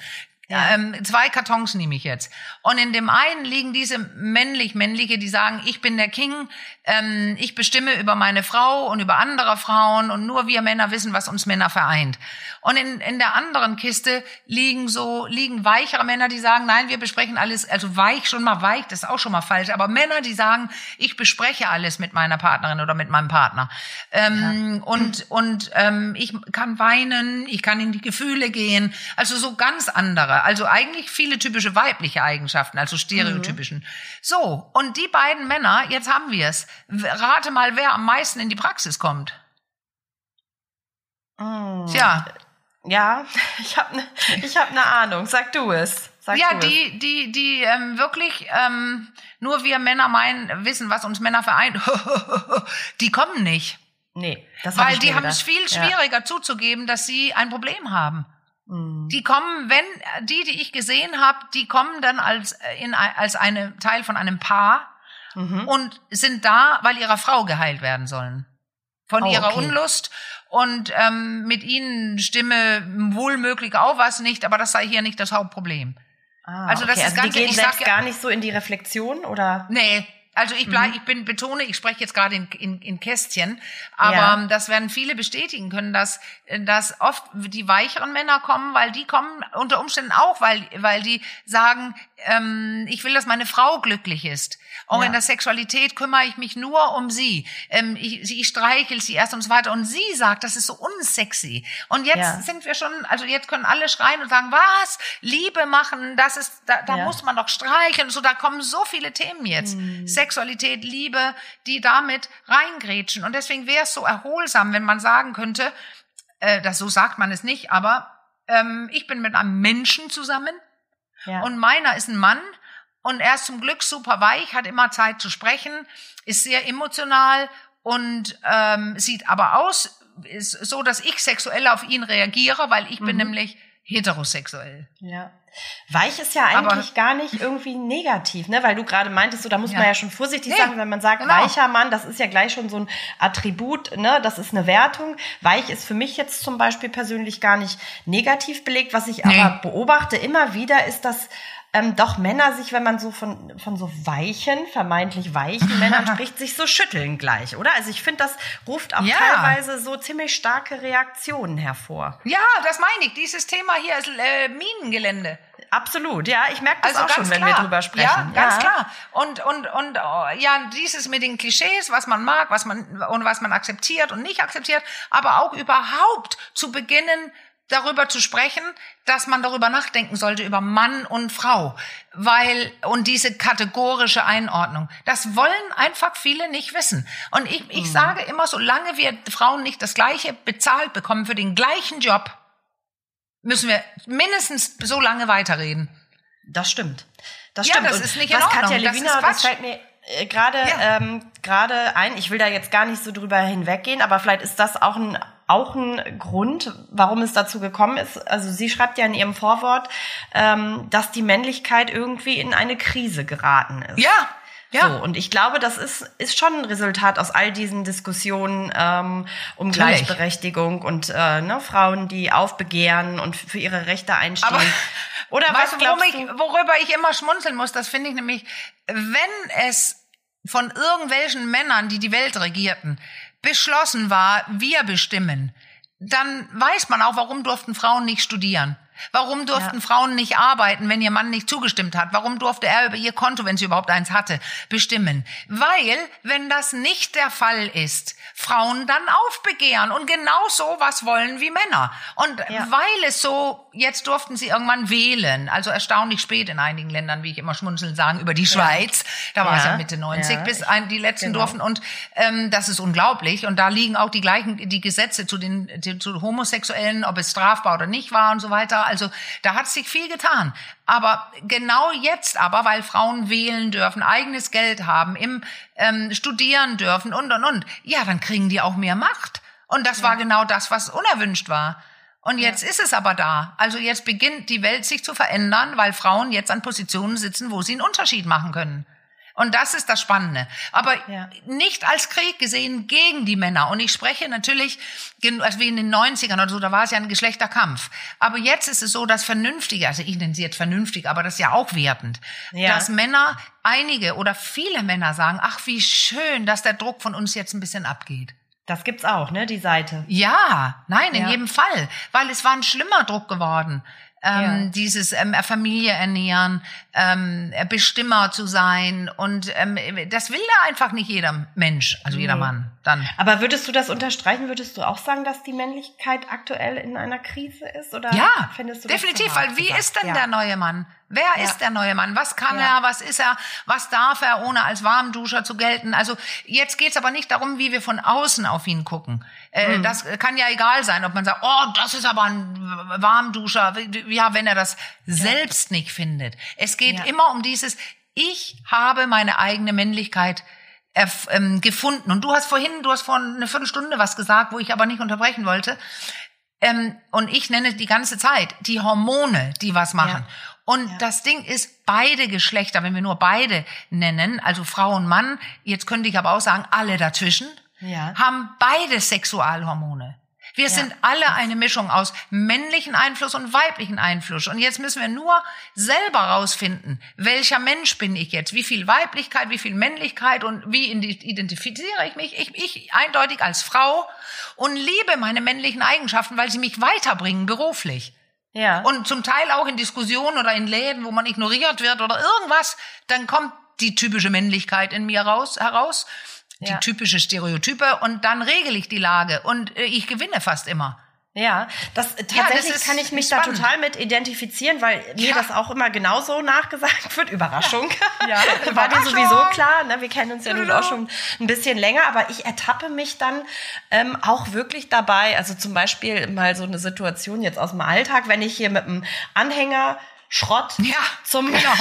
Ja. Ähm, zwei Kartons nehme ich jetzt. Und in dem einen liegen diese männlich-männliche, die sagen, ich bin der King, ähm, ich bestimme über meine Frau und über andere Frauen und nur wir Männer wissen, was uns Männer vereint. Und in, in der anderen Kiste liegen so, liegen weichere Männer, die sagen, nein, wir besprechen alles, also weich, schon mal weich, das ist auch schon mal falsch, aber Männer, die sagen, ich bespreche alles mit meiner Partnerin oder mit meinem Partner. Ähm, ja. Und, und ähm, ich kann weinen, ich kann in die Gefühle gehen, also so ganz andere. Also eigentlich viele typische weibliche Eigenschaften, also stereotypischen. Mhm. So, und die beiden Männer, jetzt haben wir es. Rate mal, wer am meisten in die Praxis kommt. Oh. Tja. Ja, [laughs] ich habe ne, ich hab ne Ahnung. Sag du es. Sag ja, die, es. die, die ähm, wirklich ähm, nur wir Männer meinen, wissen, was uns Männer vereint, [laughs] die kommen nicht. Nee, das Weil hab die haben es viel schwieriger ja. zuzugeben, dass sie ein Problem haben. Mhm. Die kommen, wenn die, die ich gesehen habe, die kommen dann als in als eine Teil von einem Paar mhm. und sind da, weil ihrer Frau geheilt werden sollen von oh, ihrer okay. Unlust und ähm, mit ihnen stimme wohl möglich auch was nicht, aber das sei hier nicht das Hauptproblem. Ah, also das okay. ist also ganz, die gehen selbst sag, gar nicht so in die Reflexion oder? Nee, also ich bleib, mhm. ich bin betone, ich spreche jetzt gerade in, in, in Kästchen, aber ja. das werden viele bestätigen können, dass dass oft die weicheren Männer kommen, weil die kommen unter Umständen auch, weil weil die sagen, ähm, ich will, dass meine Frau glücklich ist. Auch ja. in der Sexualität kümmere ich mich nur um sie. Ähm, ich, ich streichel sie erst und so weiter. Und sie sagt, das ist so unsexy. Und jetzt ja. sind wir schon, also jetzt können alle schreien und sagen, was? Liebe machen, das ist, da, da ja. muss man doch streicheln. So, da kommen so viele Themen jetzt. Mhm. Sexualität, Liebe, die damit reingrätschen. Und deswegen wäre es so erholsam, wenn man sagen könnte, äh, das so sagt man es nicht, aber ähm, ich bin mit einem Menschen zusammen ja. und meiner ist ein Mann und er ist zum Glück super weich, hat immer Zeit zu sprechen, ist sehr emotional und ähm, sieht aber aus, ist so, dass ich sexuell auf ihn reagiere, weil ich mhm. bin nämlich heterosexuell. Ja. Weich ist ja eigentlich aber, gar nicht irgendwie negativ, ne? Weil du gerade meintest, so da muss ja. man ja schon vorsichtig nee, sagen, wenn man sagt genau. weicher Mann, das ist ja gleich schon so ein Attribut, ne? Das ist eine Wertung. Weich ist für mich jetzt zum Beispiel persönlich gar nicht negativ belegt. Was ich nee. aber beobachte immer wieder ist, dass ähm, doch Männer sich, wenn man so von, von so weichen, vermeintlich weichen Männern [laughs] spricht, sich so schütteln gleich, oder? Also ich finde, das ruft auch ja. teilweise so ziemlich starke Reaktionen hervor. Ja, das meine ich. Dieses Thema hier ist äh, Minengelände. Absolut, ja, ich merke das also auch schon, klar. wenn wir drüber sprechen. Ja, ganz ja. klar. Und und und oh, ja, dieses mit den Klischees, was man mag, was man und was man akzeptiert und nicht akzeptiert, aber auch überhaupt zu beginnen darüber zu sprechen, dass man darüber nachdenken sollte über Mann und Frau, weil und diese kategorische Einordnung, das wollen einfach viele nicht wissen. Und ich, ich mhm. sage immer, solange wir Frauen nicht das gleiche bezahlt bekommen für den gleichen Job, müssen wir mindestens so lange weiterreden. Das stimmt. Das ja, stimmt. das ist nicht in Ordnung. Katja Lewina, das, das fällt mir äh, gerade ja. ähm, gerade ein. Ich will da jetzt gar nicht so drüber hinweggehen, aber vielleicht ist das auch ein auch ein Grund, warum es dazu gekommen ist. Also sie schreibt ja in ihrem Vorwort, ähm, dass die Männlichkeit irgendwie in eine Krise geraten ist. Ja, ja. So, und ich glaube, das ist, ist schon ein Resultat aus all diesen Diskussionen ähm, um Natürlich. Gleichberechtigung und äh, ne, Frauen, die aufbegehren und für ihre Rechte einstehen. Aber, [laughs] Oder was worum ich, worüber ich immer schmunzeln muss, das finde ich nämlich, wenn es von irgendwelchen Männern, die die Welt regierten, beschlossen war, wir bestimmen, dann weiß man auch, warum durften Frauen nicht studieren. Warum durften ja. Frauen nicht arbeiten, wenn ihr Mann nicht zugestimmt hat? Warum durfte er über ihr Konto, wenn sie überhaupt eins hatte, bestimmen? Weil, wenn das nicht der Fall ist, Frauen dann aufbegehren und genau so was wollen wie Männer. Und ja. weil es so, jetzt durften sie irgendwann wählen, also erstaunlich spät in einigen Ländern, wie ich immer schmunzeln sagen, über die Schweiz. Da war es ja Mitte 90, bis ein, die letzten genau. durften. Und ähm, das ist unglaublich. Und da liegen auch die gleichen, die Gesetze zu den zu Homosexuellen, ob es strafbar oder nicht war und so weiter. Also da hat sich viel getan. Aber genau jetzt aber, weil Frauen wählen dürfen, eigenes Geld haben, im ähm, studieren dürfen und und und, ja, dann kriegen die auch mehr Macht. Und das ja. war genau das, was unerwünscht war. Und jetzt ja. ist es aber da. Also jetzt beginnt die Welt sich zu verändern, weil Frauen jetzt an Positionen sitzen, wo sie einen Unterschied machen können. Und das ist das Spannende. Aber ja. nicht als Krieg gesehen gegen die Männer. Und ich spreche natürlich, also wie in den 90ern oder so, da war es ja ein Geschlechterkampf. Aber jetzt ist es so, dass vernünftige, also ich nenne sie jetzt vernünftig, aber das ist ja auch wertend, ja. dass Männer, einige oder viele Männer sagen, ach, wie schön, dass der Druck von uns jetzt ein bisschen abgeht. Das gibt's auch, ne, die Seite. Ja, nein, in ja. jedem Fall, weil es war ein schlimmer Druck geworden ähm, ja. dieses ähm, Familie ernähren, ähm, Bestimmer zu sein und ähm, das will da einfach nicht jeder Mensch, also jeder Mann. Dann. Aber würdest du das unterstreichen? Würdest du auch sagen, dass die Männlichkeit aktuell in einer Krise ist? Oder ja, findest du definitiv. Weil wie ist denn ja. der neue Mann? Wer ja. ist der neue Mann? Was kann ja. er? Was ist er? Was darf er, ohne als Warmduscher zu gelten? Also jetzt geht's aber nicht darum, wie wir von außen auf ihn gucken. Äh, mhm. Das kann ja egal sein, ob man sagt, oh, das ist aber ein Warmduscher. Ja, wenn er das selbst nicht findet. Es geht immer um dieses, ich habe meine eigene Männlichkeit ähm, gefunden. Und du hast vorhin, du hast vor eine Viertelstunde was gesagt, wo ich aber nicht unterbrechen wollte. Ähm, und ich nenne die ganze Zeit die Hormone, die was machen. Ja. Und ja. das Ding ist, beide Geschlechter, wenn wir nur beide nennen, also Frau und Mann, jetzt könnte ich aber auch sagen, alle dazwischen, ja. haben beide Sexualhormone. Wir ja. sind alle eine Mischung aus männlichen Einfluss und weiblichen Einfluss. Und jetzt müssen wir nur selber rausfinden, welcher Mensch bin ich jetzt? Wie viel Weiblichkeit, wie viel Männlichkeit und wie identifiziere ich mich? Ich, ich eindeutig als Frau und liebe meine männlichen Eigenschaften, weil sie mich weiterbringen beruflich. Ja. Und zum Teil auch in Diskussionen oder in Läden, wo man ignoriert wird oder irgendwas, dann kommt die typische Männlichkeit in mir raus, heraus die ja. typische Stereotype und dann regel ich die Lage und äh, ich gewinne fast immer. Ja, das tatsächlich ja, das kann ich mich spannend. da total mit identifizieren, weil mir ja. das auch immer genauso nachgesagt [laughs] wird. Überraschung. Ja, [laughs] ja war dir sowieso klar. Ne? Wir kennen uns ja nun auch schon ein bisschen länger, aber ich ertappe mich dann ähm, auch wirklich dabei. Also zum Beispiel mal so eine Situation jetzt aus dem Alltag, wenn ich hier mit einem Anhänger Schrott ja, zum, [laughs] genau.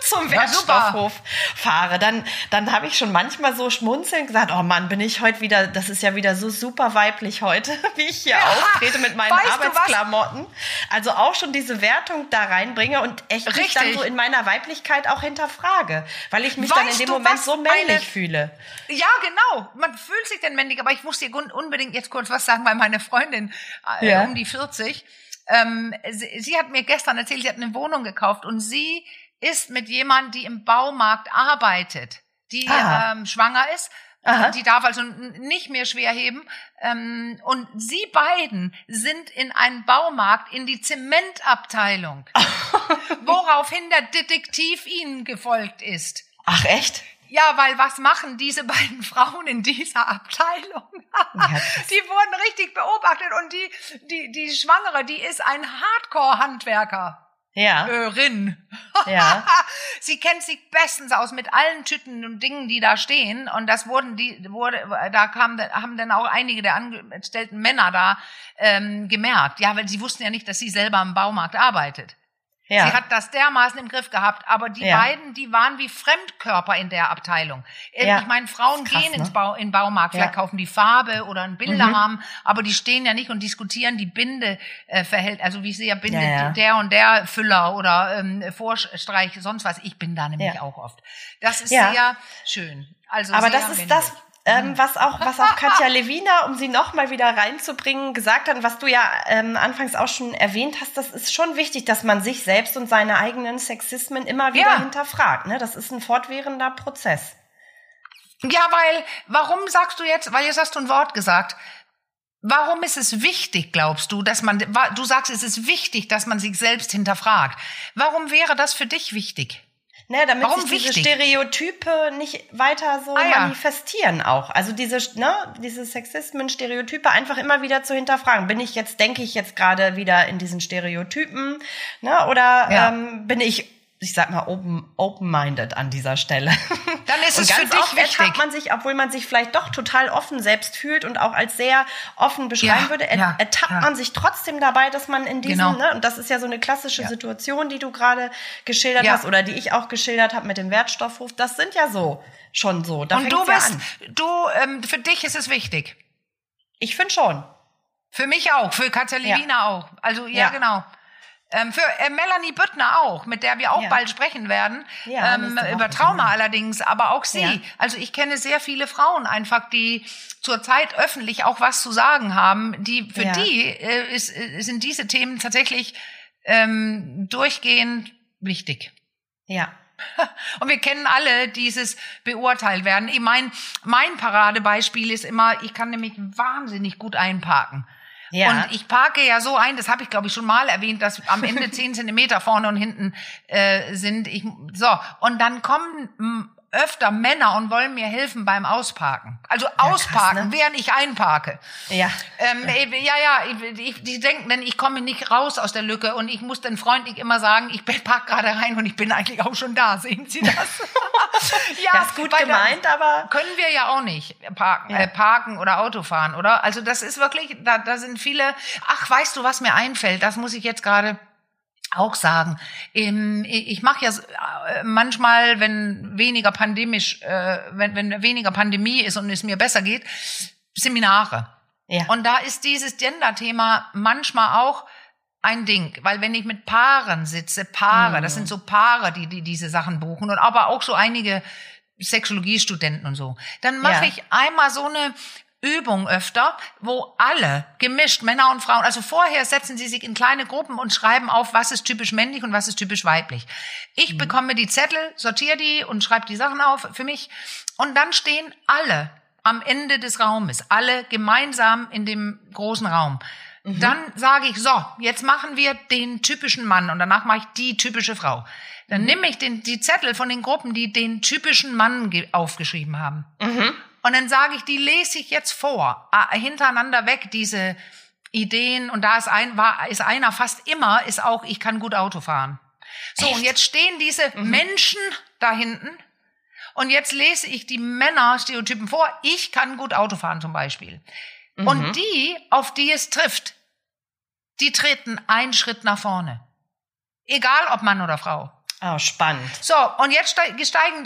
zum Wertstoffhof ja, fahre, dann, dann habe ich schon manchmal so schmunzelnd gesagt, oh Mann, bin ich heute wieder, das ist ja wieder so super weiblich heute, [laughs] wie ich hier ja, auftrete mit meinen Arbeitsklamotten. Also auch schon diese Wertung da reinbringe und echt Richtig. mich dann so in meiner Weiblichkeit auch hinterfrage, weil ich mich weißt dann in dem Moment so männlich eine, fühle. Ja, genau. Man fühlt sich dann männlich, aber ich muss dir unbedingt jetzt kurz was sagen, weil meine Freundin äh, um die 40 ähm, sie, sie hat mir gestern erzählt, sie hat eine Wohnung gekauft und sie ist mit jemandem, die im Baumarkt arbeitet, die ähm, schwanger ist. Aha. Die darf also nicht mehr schwer heben. Ähm, und sie beiden sind in einen Baumarkt in die Zementabteilung, [laughs] woraufhin der Detektiv ihnen gefolgt ist. Ach echt? Ja, weil was machen diese beiden [laughs] Frauen in dieser Abteilung? [laughs] die wurden richtig beobachtet und die, die, die Schwangere, die ist ein Hardcore-Handwerker. Ja. Äh, Rin. Ja. [laughs] Sie kennt sich bestens aus mit allen Tüten und Dingen, die da stehen. Und das wurden die, wurde, da kam, haben dann auch einige der angestellten Männer da ähm, gemerkt. Ja, weil sie wussten ja nicht, dass sie selber im Baumarkt arbeitet. Ja. Sie hat das dermaßen im Griff gehabt, aber die Ja. beiden, die waren wie Fremdkörper in der Abteilung. Äh, Ja. Ich meine, Frauen krass, gehen ins ne? Bau, in Baumarkt, vielleicht kaufen die Farbe oder einen Bilderrahmen, aber die stehen ja nicht und diskutieren die Binde äh, verhält, also wie bindet Ja, ja. der und der Füller oder ähm, Vorstreich, sonst was. Ich bin da nämlich auch oft. Das ist Ja. sehr schön. Also Aber das ist das, ähm, was auch, was auch Katja [laughs] Lewina, um sie noch mal wieder reinzubringen, gesagt hat, und was du ja ähm, anfangs auch schon erwähnt hast, das ist schon wichtig, dass man sich selbst und seine eigenen Sexismen immer wieder Ja. hinterfragt. Ne? Das ist ein fortwährender Prozess. Ja, weil, warum sagst du jetzt, weil jetzt hast du ein Wort gesagt. Warum ist es wichtig, glaubst du, dass man, du sagst, es ist wichtig, dass man sich selbst hinterfragt. Warum wäre das für dich wichtig? Ne, damit Warum sich diese wichtig? Stereotype nicht weiter so Ah, ja. manifestieren auch. Also diese, ne, diese Sexismen, Stereotype einfach immer wieder zu hinterfragen. Bin ich jetzt, denke ich jetzt gerade wieder in diesen Stereotypen, ne, oder Ja. ähm, bin ich, ich sag mal, open, open-minded an dieser Stelle? [laughs] Dann ist es für dich oft wichtig. ertappt man sich, obwohl man sich vielleicht doch total offen selbst fühlt und auch als sehr offen beschreiben Ja, würde, er, ja, ertappt ja. man sich trotzdem dabei, dass man in diesem, Genau. ne, und das ist ja so eine klassische. Situation, die du gerade geschildert hast oder die ich auch geschildert habe mit dem Wertstoffhof, das sind ja so schon so. Da Und du bist, du, ähm, für dich ist es wichtig. Ich finde schon. Für mich auch, für Katja Lewina auch. Also, Ja. genau. Ähm, für äh, Melanie Büttner auch, mit der wir auch Ja. bald sprechen werden. Ja, ähm, über Trauma genau. allerdings, aber auch sie. Ja. Also ich kenne sehr viele Frauen einfach, die zurzeit öffentlich auch was zu sagen haben. Die für die äh, ist, äh, sind diese Themen tatsächlich ähm, durchgehend wichtig. Ja. [laughs] Und wir kennen alle dieses beurteilt werden. Ich mein, mein Paradebeispiel ist immer, ich kann nämlich wahnsinnig gut einparken. Ja. Und ich parke ja so ein, das habe ich glaube ich schon mal erwähnt, dass am Ende [laughs] zehn Zentimeter vorne und hinten äh, sind. Ich, so, und dann kommen öfter Männer und wollen mir helfen beim Ausparken. Also ausparken, ne? während ich einparke. Ja. Ähm, äh, ja, ja, ich, ich, die denken dann, ich komme nicht raus aus der Lücke und ich muss dann freundlich immer sagen, ich park gerade rein und ich bin eigentlich auch schon da. Sehen Sie das? [laughs] ja, Das ist gut gemeint, aber können wir ja auch nicht parken, Ja. äh, parken oder Auto fahren, oder? Also das ist wirklich, da, da sind viele. Ach, weißt du, was mir einfällt? Das muss ich jetzt gerade auch sagen. Ich mache ja äh, manchmal, wenn weniger pandemisch, äh, wenn, wenn weniger Pandemie ist und es mir besser geht, Seminare. ja. Und da ist dieses Gender-Thema manchmal auch ein Ding, weil wenn ich mit Paaren sitze, Paare, das sind so Paare, die, die diese Sachen buchen und aber auch so einige Sexologiestudenten und so, dann mache Ja. ich einmal so eine Übung öfter, wo alle gemischt, Männer und Frauen, also vorher setzen sie sich in kleine Gruppen und schreiben auf, was ist typisch männlich und was ist typisch weiblich. Ich bekomme die Zettel, sortiere die und schreibe die Sachen auf für mich und dann stehen alle am Ende des Raumes, alle gemeinsam in dem großen Raum. Dann sage ich, so, jetzt machen wir den typischen Mann und danach mache ich die typische Frau. Dann nehme ich den, die Zettel von den Gruppen, die den typischen Mann ge- aufgeschrieben haben. Und dann sage ich, die lese ich jetzt vor, äh, hintereinander weg, diese Ideen. Und da ist ein, war, ist einer fast immer, ist auch, ich kann gut Auto fahren. So, und jetzt stehen diese Menschen da hinten. Und jetzt lese ich die Männerstereotypen vor. Ich kann gut Auto fahren zum Beispiel. Und die, auf die es trifft, die treten einen Schritt nach vorne. Egal ob Mann oder Frau. Oh, spannend. So, und jetzt steig- steigen,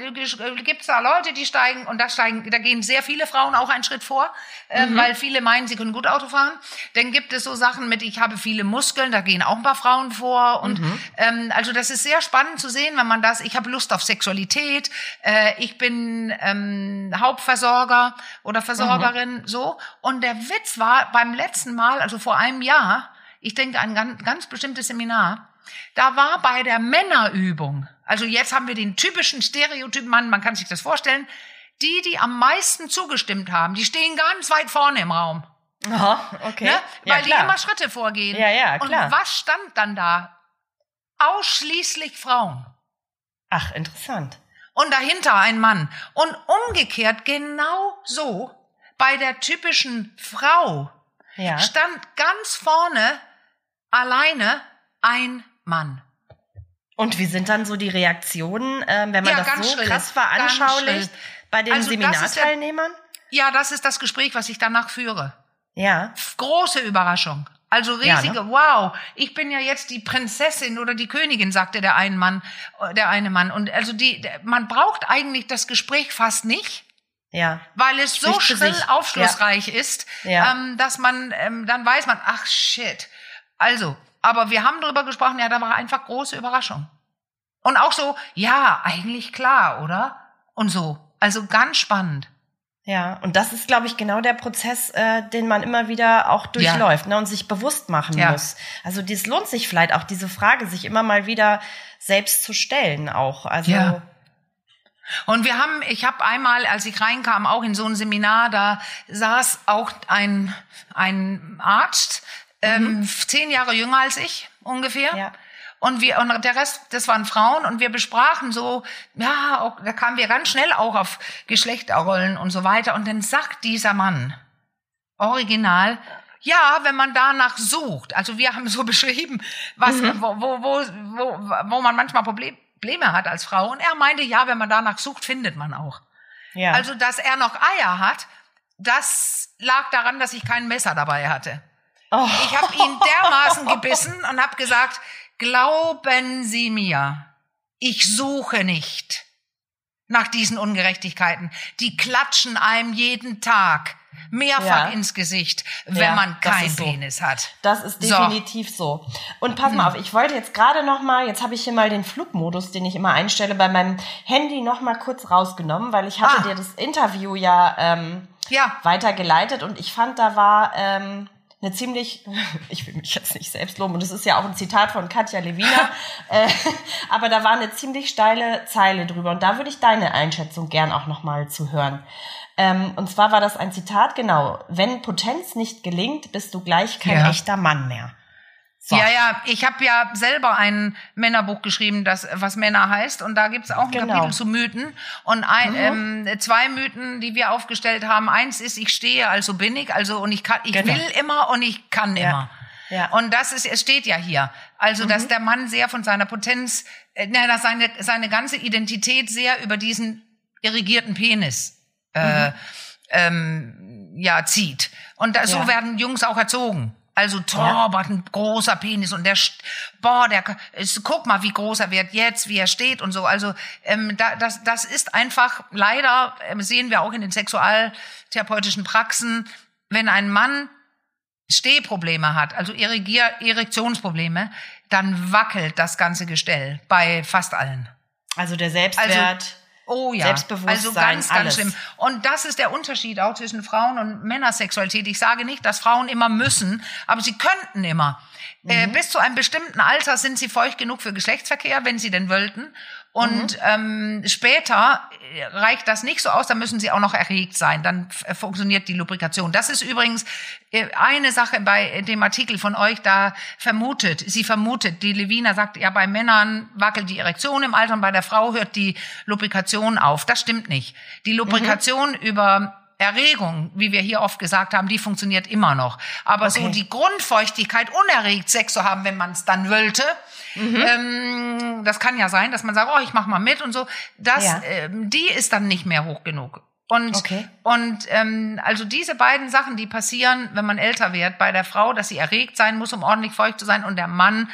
gibt es da Leute, die steigen, und da steigen, da gehen sehr viele Frauen auch einen Schritt vor, äh, weil viele meinen, sie können gut Auto fahren. Dann gibt es so Sachen mit, ich habe viele Muskeln, da gehen auch ein paar Frauen vor. Und ähm, also das ist sehr spannend zu sehen, wenn man das, ich habe Lust auf Sexualität, äh, ich bin ähm, Hauptversorger oder Versorgerin, so. Und der Witz war beim letzten Mal, also vor einem Jahr, ich denke ein ganz, ganz bestimmtes Seminar, da war bei der Männerübung, also jetzt haben wir den typischen Stereotyp Mann, man kann sich das vorstellen, die, die am meisten zugestimmt haben, die stehen ganz weit vorne im Raum. Aha, okay. Ne? Ja, Weil die klar. immer Schritte vorgehen. Ja, ja, klar. Und was stand dann da? Ausschließlich Frauen. Ach, interessant. und dahinter ein Mann. Und umgekehrt genau so bei der typischen Frau Ja. stand ganz vorne alleine ein Mann. Und wie sind dann so die Reaktionen, ähm, wenn man Ja, das ganz so schrill, krass veranschaulicht bei den Also Seminarteilnehmern? Ja, das ist das Gespräch, was ich danach führe. Ja. Große Überraschung. Also Ja, riesige, ne? wow, ich bin ja jetzt die Prinzessin oder die Königin, sagte der eine Mann, äh, der eine Mann. Und also die, der- man braucht eigentlich das Gespräch fast nicht, Ja. weil es so Spricht für schrill sich. aufschlussreich ist, Ja. ähm, dass man, ähm, dann weiß man, ach shit. Also, aber wir haben drüber gesprochen, ja, da war einfach große Überraschung. Und auch so, ja, eigentlich klar, oder? Und so. Also ganz spannend. Ja, und das ist, glaube ich, genau der Prozess, äh, den man immer wieder auch durchläuft ne, und sich bewusst machen Ja. muss. Also dies lohnt sich vielleicht auch, diese Frage sich immer mal wieder selbst zu stellen auch. Also Ja. Und wir haben, ich habe einmal, als ich reinkam, auch in so ein Seminar, da saß auch ein, ein Arzt, ähm, zehn Jahre jünger als ich ungefähr. Mhm. Ja. Und wir, und der Rest, das waren Frauen und wir besprachen so, ja, auch, da kamen wir ganz schnell auch auf Geschlechterrollen und so weiter. Und dann sagt dieser Mann, original, ja, wenn man danach sucht, also wir haben so [laughs] beschrieben, was, wo, wo, wo, wo, wo man manchmal Problem- Probleme hat als Frau. Und er meinte, ja, wenn man danach sucht, findet man auch. ja. Also, dass er noch Eier hat, das lag daran, dass ich kein Messer dabei hatte. Oh. Ich habe ihn dermaßen gebissen und habe gesagt, glauben Sie mir, ich suche nicht nach diesen Ungerechtigkeiten. Die klatschen einem jeden Tag mehrfach Ja. ins Gesicht, wenn Ja, man keinen so. Penis hat. Das ist So. definitiv so. Und pass mal auf, ich wollte jetzt gerade noch mal, jetzt habe ich hier mal den Flugmodus, den ich immer einstelle, bei meinem Handy noch mal kurz rausgenommen, weil ich hatte Ah. dir das Interview ja ähm, Ja, weitergeleitet und ich fand, da war ähm, eine ziemlich, [laughs] ich will mich jetzt nicht selbst loben, und es ist ja auch ein Zitat von Katja Lewina, [laughs] äh, aber da war eine ziemlich steile Zeile drüber und da würde ich deine Einschätzung gern auch nochmal zu hören. Ähm, und zwar war das ein Zitat, genau, wenn Potenz nicht gelingt, bist du gleich kein Ja. echter Mann mehr. So. Ja, ja, ich habe ja selber ein Männerbuch geschrieben, das was Männer heißt, und da gibt's auch ein Genau. Mhm. Kapitel zu Mythen und ein, ähm, zwei Mythen, die wir aufgestellt haben. Eins ist, ich stehe, also bin ich, also und ich kann, ich Genau. will immer und ich kann Ja. immer. Ja. Und das ist, es steht ja hier, also dass der Mann sehr von seiner Potenz, äh, dass seine seine ganze Identität sehr über diesen irrigierten Penis äh, ähm, ja zieht. Und da, so Ja. werden Jungs auch erzogen. Also Torbert, ein großer Penis und der, boah, der, ist, guck mal, wie groß er wird jetzt, wie er steht und so. Also ähm, da, das, das ist einfach leider ähm, sehen wir auch in den sexualtherapeutischen Praxen, wenn ein Mann Stehprobleme hat, also Irrigier Erektionsprobleme, dann wackelt das ganze Gestell bei fast allen. Also der Selbstwert. Oh ja, Selbstbewusstsein, also ganz, ganz alles. schlimm. Und das ist der Unterschied auch zwischen Frauen- und Männersexualität. Ich sage nicht, dass Frauen immer müssen, aber sie könnten immer. Äh, Mhm. bis zu einem bestimmten Alter sind sie feucht genug für Geschlechtsverkehr, wenn sie denn wollten. Und Mhm. ähm, später äh, reicht das nicht so aus, dann müssen sie auch noch erregt sein. Dann äh, funktioniert die Lubrikation. Das ist übrigens äh, eine Sache bei dem Artikel von euch, da vermutet, sie vermutet, die Levina sagt, ja, bei Männern wackelt die Erektion im Alter und bei der Frau hört die Lubrikation auf. Das stimmt nicht. Die Lubrikation über Erregung, wie wir hier oft gesagt haben, die funktioniert immer noch. Aber so Okay. die Grundfeuchtigkeit, unerregt Sex zu haben, wenn man es dann wollte, Mhm. ähm, das kann ja sein, dass man sagt, oh, ich mach mal mit und so. Das, Ja. ähm, die ist dann nicht mehr hoch genug. Und, Okay. und ähm, also diese beiden Sachen, die passieren, wenn man älter wird, bei der Frau, dass sie erregt sein muss, um ordentlich feucht zu sein, und der Mann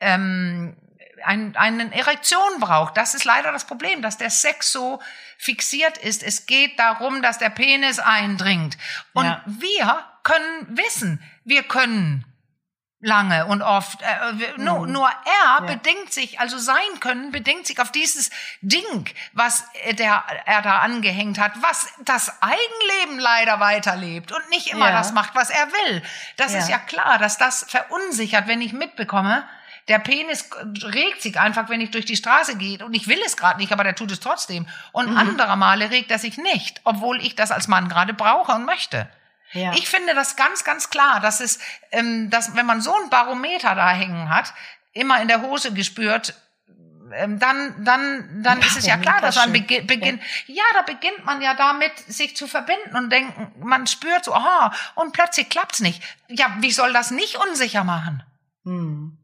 ähm, ein, eine Erektion braucht. Das ist leider das Problem, dass der Sex so fixiert ist. Es geht darum, dass der Penis eindringt. Und Ja. wir können wissen, wir können lange und oft. Äh, wir, nur, nur er Ja. bedingt sich, also sein Können bedingt sich auf dieses Ding, was äh, der, er da angehängt hat, was das Eigenleben leider weiterlebt und nicht immer Ja. das macht, was er will. Das Ja. ist ja klar, dass das verunsichert, wenn ich mitbekomme, der Penis regt sich einfach, wenn ich durch die Straße gehe. Und ich will es gerade nicht, aber der tut es trotzdem. Und Mhm. anderer Male regt er sich nicht, obwohl ich das als Mann gerade brauche und möchte. Ja. Ich finde das ganz, ganz klar, dass es, ähm, dass wenn man so ein Barometer da hängen hat, immer in der Hose gespürt, ähm, dann, dann, dann ist es ja klar, dass man begi beginnt, ja. ja, da beginnt man ja damit, sich zu verbinden und denken, man spürt so, aha, und plötzlich klappt's nicht. Ja, wie soll das nicht unsicher machen? Hm.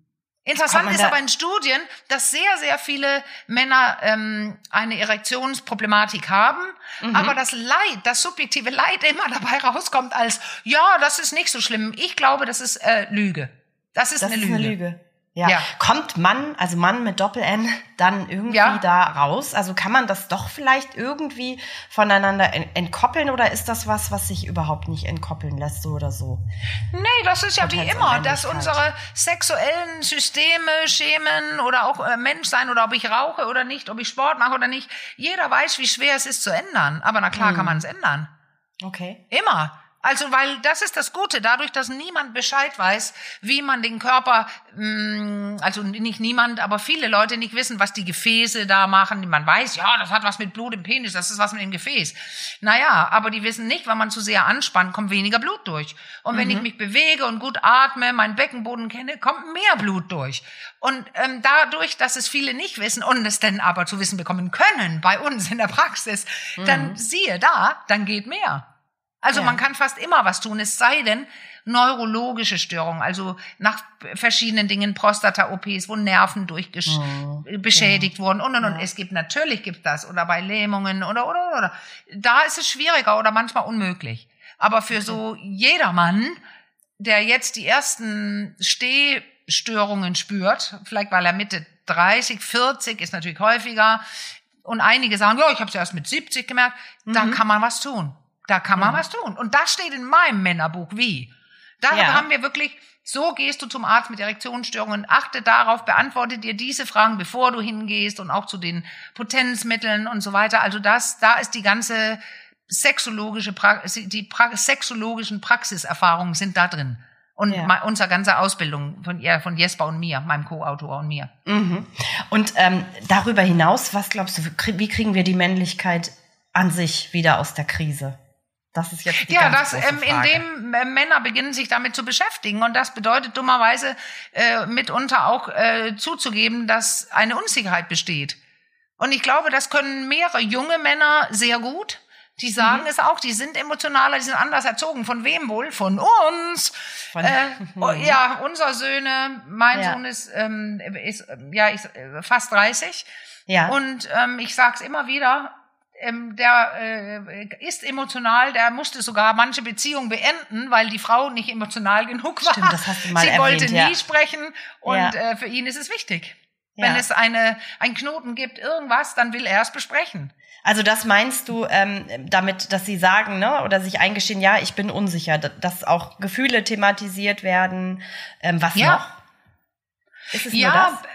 Interessant ist aber in Studien, dass sehr, sehr viele Männer ähm, eine Erektionsproblematik haben, mhm. aber das Leid, das subjektive Leid immer [laughs] dabei rauskommt als, ja, das ist nicht so schlimm. Ich glaube, das ist äh, Lüge. Das ist, das eine, ist Lüge. eine Lüge. Ja. ja. Kommt Mann, also Mann mit Doppel-N, dann irgendwie ja. da raus? Also kann man das doch vielleicht irgendwie voneinander entkoppeln oder ist das was, was sich überhaupt nicht entkoppeln lässt, so oder so? Nee, das ist ja wie immer, dass unsere sexuellen Systeme, Schemen oder auch äh, Menschsein oder ob ich rauche oder nicht, ob ich Sport mache oder nicht, jeder weiß, wie schwer es ist zu ändern. Aber na klar hm. kann man es ändern. Okay. Immer. Also, weil das ist das Gute, dadurch, dass niemand Bescheid weiß, wie man den Körper, mh, mm, also nicht niemand, aber viele Leute nicht wissen, was die Gefäße da machen. Man weiß, ja, das hat was mit Blut im Penis, das ist was mit dem Gefäß. Naja, aber die wissen nicht, wenn man zu sehr anspannt, kommt weniger Blut durch. Und mhm. wenn ich mhm. mich bewege und gut atme, meinen Beckenboden kenne, kommt mehr Blut durch. Und ähm, dadurch, dass es viele nicht wissen und es dann aber zu wissen bekommen können bei uns in der Praxis, mhm. dann siehe da, dann geht mehr. Also ja. man kann fast immer was tun, es sei denn neurologische Störungen, also nach verschiedenen Dingen, Prostata-OPs, wo Nerven durchbeschädigt oh, beschädigt wurden und und und. Ja. Es gibt natürlich gibt das oder bei Lähmungen oder oder oder. Da ist es schwieriger oder manchmal unmöglich. Aber für so jedermann, der jetzt die ersten Stehstörungen spürt, vielleicht weil er Mitte 30, 40 ist natürlich häufiger und einige sagen, ja, ich habe es erst mit 70 gemerkt, mhm. dann kann man was tun. Da kann man ja. was tun. Und das steht in meinem Männerbuch wie. Da ja. haben wir wirklich, so gehst du zum Arzt mit Erektionsstörungen, achte darauf, beantworte dir diese Fragen, bevor du hingehst und auch zu den Potenzmitteln und so weiter. Also das, da ist die ganze sexologische, die pra sexologischen Praxiserfahrungen sind da drin. Und ja. unsere ganze Ausbildung von, ja, von Jesper und mir, meinem Co-Autor und mir. Mhm. Und ähm, darüber hinaus, was glaubst du, wie kriegen wir die Männlichkeit an sich wieder aus der Krise? Das ist jetzt die ja, das ähm, indem äh, Männer beginnen sich damit zu beschäftigen und das bedeutet dummerweise äh, mitunter auch äh, zuzugeben, dass eine Unsicherheit besteht. Und ich glaube, das können mehrere junge Männer sehr gut. Die sagen mhm. es auch, die sind emotionaler, die sind anders erzogen. Von wem wohl? Von uns. Von äh, [laughs] oh, ja, unser Söhne, mein ja. Sohn ist, ähm, ist ja ich, äh, fast 30. Ja. Und ähm, ich sage es immer wieder, ähm, der äh, ist emotional, der musste sogar manche Beziehungen beenden, weil die Frau nicht emotional genug war. Stimmt, das hast du mal Sie erwähnt, wollte ja. nie sprechen und ja. äh, für ihn ist es wichtig. Ja. Wenn es eine ein Knoten gibt, irgendwas, dann will er es besprechen. Also das meinst du ähm, damit, dass sie sagen, ne, oder sich eingestehen, ja, ich bin unsicher, dass auch Gefühle thematisiert werden. Ähm, was ja. noch? Ist es ja, nur das?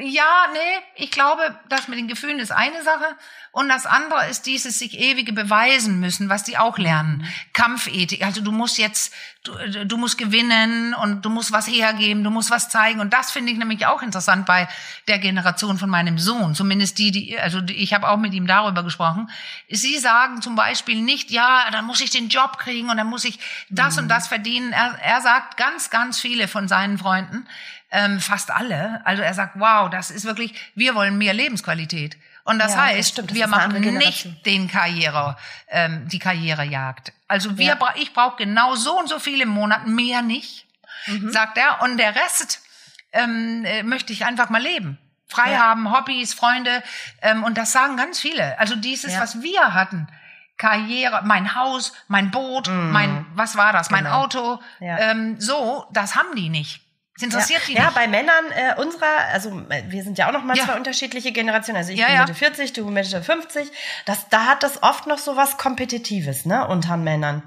Ja, nee, ich glaube, das mit den Gefühlen ist eine Sache. Und das andere ist dieses sich ewige beweisen müssen, was die auch lernen. Kampfethik. Also du musst jetzt, du, du musst gewinnen und du musst was hergeben, du musst was zeigen. Und das finde ich nämlich auch interessant bei der Generation von meinem Sohn. Zumindest die, die, also ich habe auch mit ihm darüber gesprochen. Sie sagen zum Beispiel nicht, ja, dann muss ich den Job kriegen und dann muss ich das mhm. und das verdienen. Er, er sagt ganz, ganz viele von seinen Freunden, ähm, fast alle. Also er sagt, wow, das ist wirklich, wir wollen mehr Lebensqualität. Und das ja, heißt, das stimmt, das wir machen nicht den Karriere, ähm, die Karrierejagd. Also wir, ja. ich brauche genau so und so viele im Monat, mehr nicht, mhm. sagt er. Und der Rest ähm, äh, möchte ich einfach mal leben. Frei ja. haben, Hobbys, Freunde. Ähm, und das sagen ganz viele. Also dieses, was wir hatten, Karriere, mein Haus, mein Boot, mm. mein, was war das, genau. mein Auto, ja. ähm, so, das haben die nicht. Das interessiert ja. die. Ja, bei Männern äh, unserer, also äh, wir sind ja auch noch mal ja. zwei unterschiedliche Generationen. Also ich ja, bin Mitte 40, du Mitte 50. Das, da hat das oft noch so was Kompetitives, ne, unter Männern.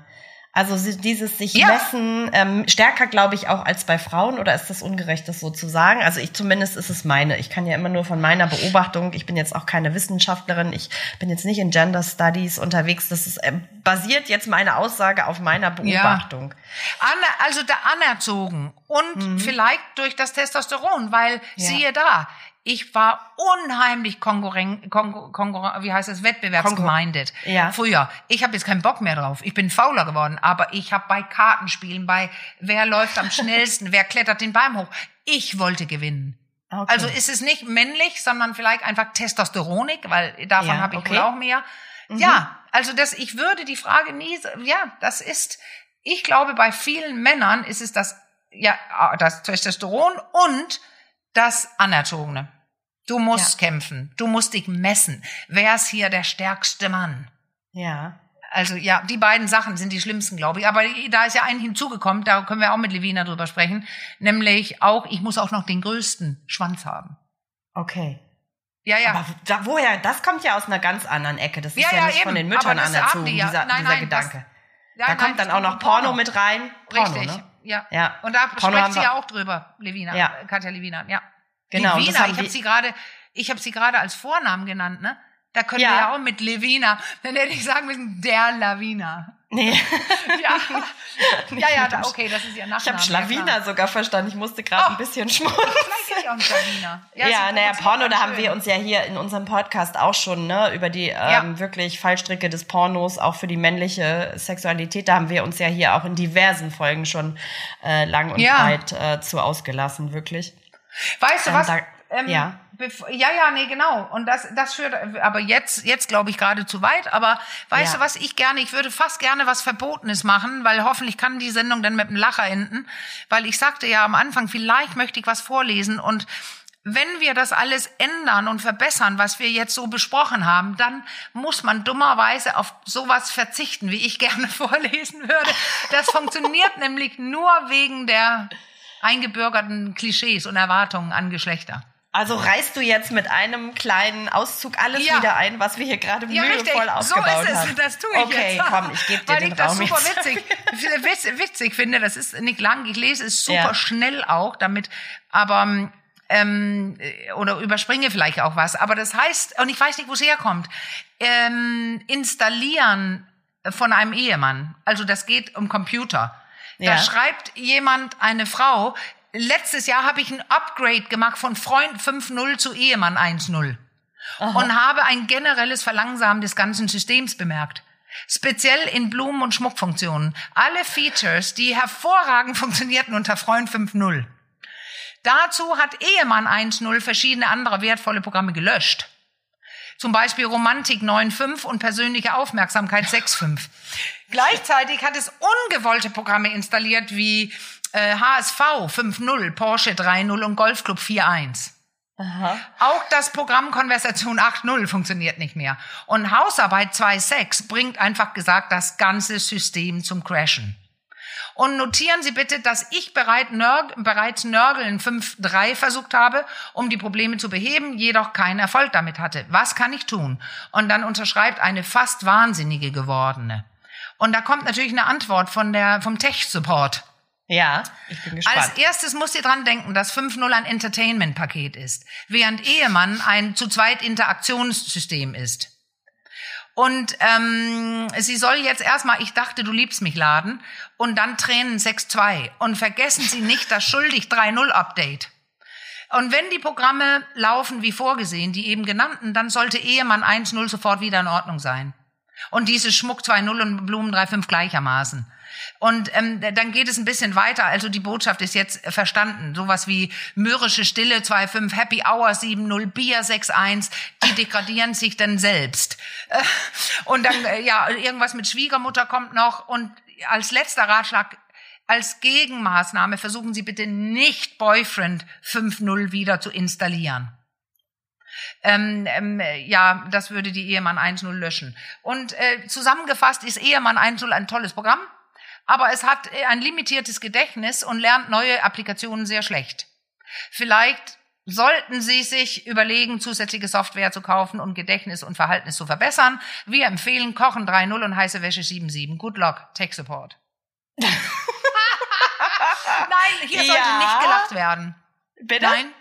Also dieses sich ja. messen ähm, stärker, glaube ich, auch als bei Frauen oder ist das ungerecht, das so zu sagen? Also ich zumindest ist es meine. Ich kann ja immer nur von meiner Beobachtung. Ich bin jetzt auch keine Wissenschaftlerin. Ich bin jetzt nicht in Gender Studies unterwegs. Das ist äh, basiert jetzt meine Aussage auf meiner Beobachtung. Ja. also da anerzogen und mhm. vielleicht durch das Testosteron, weil ja. siehe da, ich war unheimlich konkurrent, konkur, konkur, wie heißt es, wettbewerbsgeminded. Ja. Früher. Ich habe jetzt keinen Bock mehr drauf. Ich bin fauler geworden, aber ich habe bei Kartenspielen, bei wer läuft am schnellsten, wer klettert den Baum hoch, ich wollte gewinnen. Okay. Also ist es nicht männlich, sondern vielleicht einfach Testosteronik, weil davon ja, habe ich okay. wohl auch mehr. Mhm. Ja, also das, ich würde die Frage nie, ja, das ist, ich glaube, bei vielen Männern ist es das, ja, das Testosteron und das Anerzogene. Du musst ja. kämpfen, du musst dich messen. Wer ist hier der stärkste Mann? Ja. Also ja, die beiden Sachen sind die schlimmsten, glaube ich. Aber da ist ja ein hinzugekommen, da können wir auch mit Levina drüber sprechen, nämlich auch, ich muss auch noch den größten Schwanz haben. Okay. Ja, ja. Aber da, woher? Das kommt ja aus einer ganz anderen Ecke. Das ist ja, ja, ja nicht eben. von den Müttern anerzogen, die ja. dieser, nein, dieser nein, Gedanke. Das, da nein, kommt dann auch noch Porno, Porno, mit rein. Porno, Richtig, ne? Ja. ja. Und da Porno spricht sie ja auch drüber, Levina, ja. Katja Levina, ja. Genau. Levina, ich habe sie gerade, ich habe sie gerade als Vornamen genannt, ne? Da können ja. wir ja auch mit Levina, dann hätte ich sagen müssen, der Lavina. Nee. ja, [laughs] ja, ja, da, okay, das ist ja Nachname. Ich habe Schlawiner ja, sogar verstanden. Ich musste gerade oh, ein bisschen schmunzeln. Vielleicht auch ein Schlawiner. Ja, ja naja, Porno, da haben wir uns ja hier in unserem Podcast auch schon ne, über die ähm, wirklich Fallstricke des Pornos, auch für die männliche Sexualität, da haben wir uns ja hier auch in diversen Folgen schon äh, lang und breit äh, zu ausgelassen, wirklich. Weißt du ähm, was? Da, ähm, ja ja, ja, nee, genau. Und das, das führt, aber jetzt, jetzt glaube ich gerade zu weit. Aber weißt ja. du was, ich gerne, ich würde fast gerne was Verbotenes machen, weil hoffentlich kann die Sendung dann mit einem Lacher enden. Weil ich sagte ja am Anfang, vielleicht möchte ich was vorlesen und wenn wir das alles ändern und verbessern, was wir jetzt so besprochen haben, dann muss man dummerweise auf sowas verzichten, wie ich [laughs] gerne vorlesen würde. Das funktioniert [laughs] nämlich nur wegen der eingebürgerten Klischees und Erwartungen an Geschlechter. Also reißt du jetzt mit einem kleinen Auszug alles ja. wieder ein, was wir hier gerade ja, mühevoll aufgebaut haben. So ist es, haben. das tue ich okay, jetzt. Okay, komm, ich gebe dir Weil den ich das Raum super witzig, [laughs] witz, witzig finde. Das ist nicht lang. Ich lese es super ja. schnell auch, damit, aber ähm, oder überspringe vielleicht auch was. Aber das heißt, und ich weiß nicht, wo es herkommt. Ähm, installieren von einem Ehemann. Also das geht um Computer. Da schreibt jemand, eine Frau, letztes Jahr habe ich ein Upgrade gemacht von Freund 5.0 zu Ehemann 1.0 und habe ein generelles Verlangsamen des ganzen Systems bemerkt. Speziell in Blumen- und Schmuckfunktionen. Alle Features, die hervorragend [laughs] funktionierten unter Freund 5.0. Dazu hat Ehemann 1.0 verschiedene andere wertvolle Programme gelöscht. Zum Beispiel Romantik 9.5 und persönliche Aufmerksamkeit 6.5. [laughs] Gleichzeitig hat es ungewollte Programme installiert wie äh, HSV 5-0, Porsche 3-0 und Golfclub 4-1. Aha. Auch das Programm Konversation 8.0 funktioniert nicht mehr. Und Hausarbeit 2.6 bringt einfach gesagt das ganze System zum Crashen. Und notieren Sie bitte, dass ich bereit nörg bereits Nörgeln 5.3 versucht habe, um die Probleme zu beheben, jedoch keinen Erfolg damit hatte. Was kann ich tun? Und dann unterschreibt eine fast Wahnsinnige gewordene. Und da kommt natürlich eine Antwort von der, vom Tech-Support. Ja, ich bin gespannt. Als erstes musst ihr dran denken, dass 5.0 ein Entertainment-Paket ist, während Ehemann ein zu zweit Interaktionssystem ist. Und ähm, sie soll jetzt erstmal, ich dachte, du liebst mich laden und dann Tränen 6.2. Und vergessen Sie nicht das Schuldig 3.0 Update. Und wenn die Programme laufen wie vorgesehen, die eben genannten, dann sollte Ehemann 1.0 sofort wieder in Ordnung sein. Und diese Schmuck 2.0 und Blumen 3.5 gleichermaßen. Und ähm, dann geht es ein bisschen weiter. Also die Botschaft ist jetzt verstanden. Sowas wie mürrische Stille 2.5, Happy Hour 7.0, Bier 6.1, die degradieren sich dann selbst. [laughs] Und dann, äh, ja, irgendwas mit Schwiegermutter kommt noch. Und als letzter Ratschlag, als Gegenmaßnahme versuchen Sie bitte nicht Boyfriend 5.0 wieder zu installieren. Ähm, ähm, ja, das würde die Ehemann 1.0 löschen. Und äh, zusammengefasst ist Ehemann 1.0 ein tolles Programm aber es hat äh, ein limitiertes Gedächtnis und lernt neue Applikationen sehr schlecht. Vielleicht sollten Sie sich überlegen, zusätzliche Software zu kaufen und Gedächtnis und Verhalten zu verbessern. Wir empfehlen Kochen 3.0 und heiße Wäsche 7.7. Good luck, Tech Support. [laughs] Nein, hier sollte ja. nicht gelacht werden. Bitte? Nein,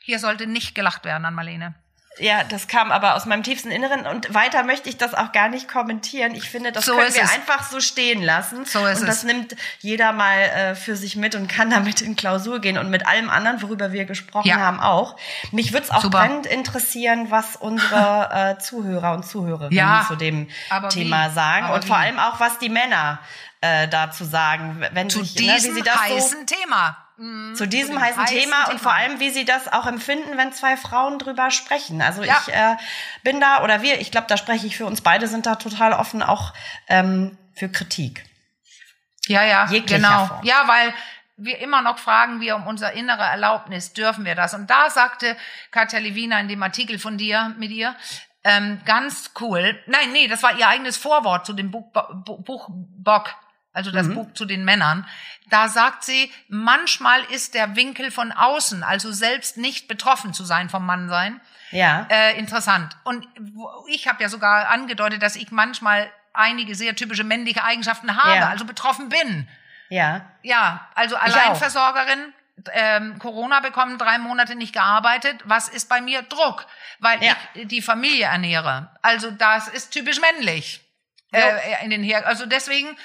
hier sollte nicht gelacht werden an Marlene. Ja, das kam aber aus meinem tiefsten Inneren und weiter möchte ich das auch gar nicht kommentieren. Ich finde, das so können wir es. einfach so stehen lassen. So ist und das es. nimmt jeder mal äh, für sich mit und kann damit in Klausur gehen und mit allem anderen, worüber wir gesprochen ja. haben, auch. Mich würde es auch Super. brennend interessieren, was unsere [laughs] äh, Zuhörer und Zuhörerinnen ja, zu dem Thema wie? sagen aber und wie? vor allem auch, was die Männer äh, dazu sagen, wenn zu sich, diesem ne, wie sie das heißen so, Thema. Mhm, zu diesem dem heißen, heißen Thema, und Thema. vor allem, wie sie das auch empfinden, wenn zwei Frauen drüber sprechen. Also Ja. ich äh, bin da, oder wir, ich glaube, da spreche ich für uns beide, sind da total offen auch ähm, für Kritik. Ja, ja, Jeglicher genau. Form. Ja, weil wir immer noch fragen, wir um unser innere Erlaubnis, dürfen wir das? Und da sagte Katja Lewina in dem Artikel von dir, mit ihr, ähm, ganz cool. Nein, nee, das war ihr eigenes Vorwort zu dem Buch, Bu- Buch Bock, also das Buch zu den Männern. Da sagt sie, manchmal ist der Winkel von außen, also selbst nicht betroffen zu sein vom Mannsein, Ja. äh, interessant. Und ich habe ja sogar angedeutet, dass ich manchmal einige sehr typische männliche Eigenschaften habe, Ja. also betroffen bin. ja. Ja, also Alleinversorgerin, ähm, Corona bekommen, drei Monate nicht gearbeitet. Was ist bei mir Druck? Weil Ja. ich die Familie ernähre. Also das ist typisch männlich. Äh, in den Her also deswegen,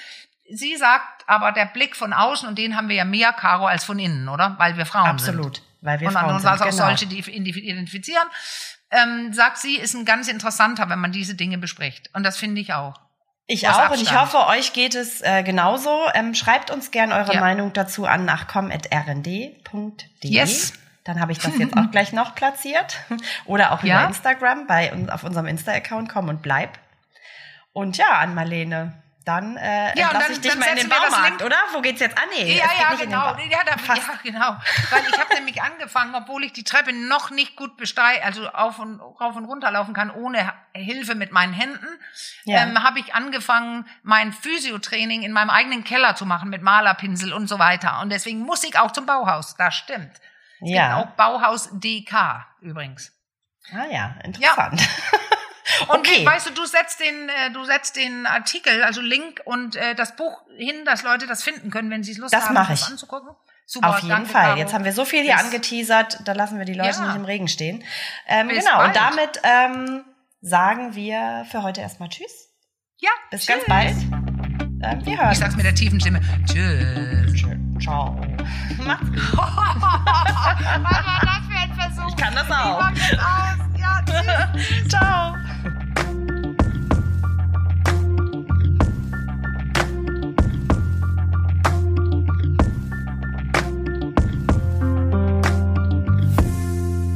sie sagt, aber der Blick von außen, und den haben wir ja mehr, Caro, als von innen, oder? Weil wir Frauen sind Absolut. Weil wir und Frauen sind. auch genau. solche, die identifizieren, ähm, sagt sie, ist ein ganz interessanter, wenn man diese Dinge bespricht. Und das finde ich auch. Ich auch und ich Abstand. hoffe, euch geht es äh, genauso. Ähm, schreibt uns gern eure Ja. Meinung dazu an nachcom.rnd.de. Yes. Dann habe ich das jetzt [laughs] auch gleich noch platziert. Oder auch über Ja. Instagram bei uns auf unserem Insta-Account komm und bleib. Und ja, an Marlene. Dann äh, Ja, dann- ich dich dann mal in den Baumarkt, oder? Wo geht's jetzt? Ah, nee, Ja, ja, genau. Ja, da, Fast. ja, genau. Weil ich habe nämlich angefangen, obwohl ich die Treppe noch nicht gut besteigen, also auf und rauf und runter laufen kann, ohne Hilfe mit meinen Händen, Ja. ähm, habe ich angefangen, mein Physiotraining in meinem eigenen Keller zu machen mit Malerpinsel und so weiter. Und deswegen muss ich auch zum Bauhaus. Das stimmt. Es Ja. gibt auch Bauhaus DK übrigens. Ah ja, interessant. [laughs] Und okay. weißt du, du setzt den, äh, du setzt den Artikel, also Link und äh, das Buch hin, dass Leute das finden können, wenn sie es Lust Das haben, das ich. anzugucken. Super, Auf jeden danke, Fall. Caro. Jetzt haben wir so viel hier Bis- angeteasert, da lassen wir die Leute Ja. nicht im Regen stehen. Ähm, genau, und bald. damit ähm, sagen wir für heute erstmal Tschüss. Ja, Bis tschüss. ganz bald. Ähm, wir hören Ich sag's mit der tiefen Stimme. Tschüss. uns. Ciao. [laughs] Macht's gut. [laughs] Was war das für ein Versuch? Ich kann das Ich auch. mach jetzt aus. Ja, tschüss. [laughs] Ciao.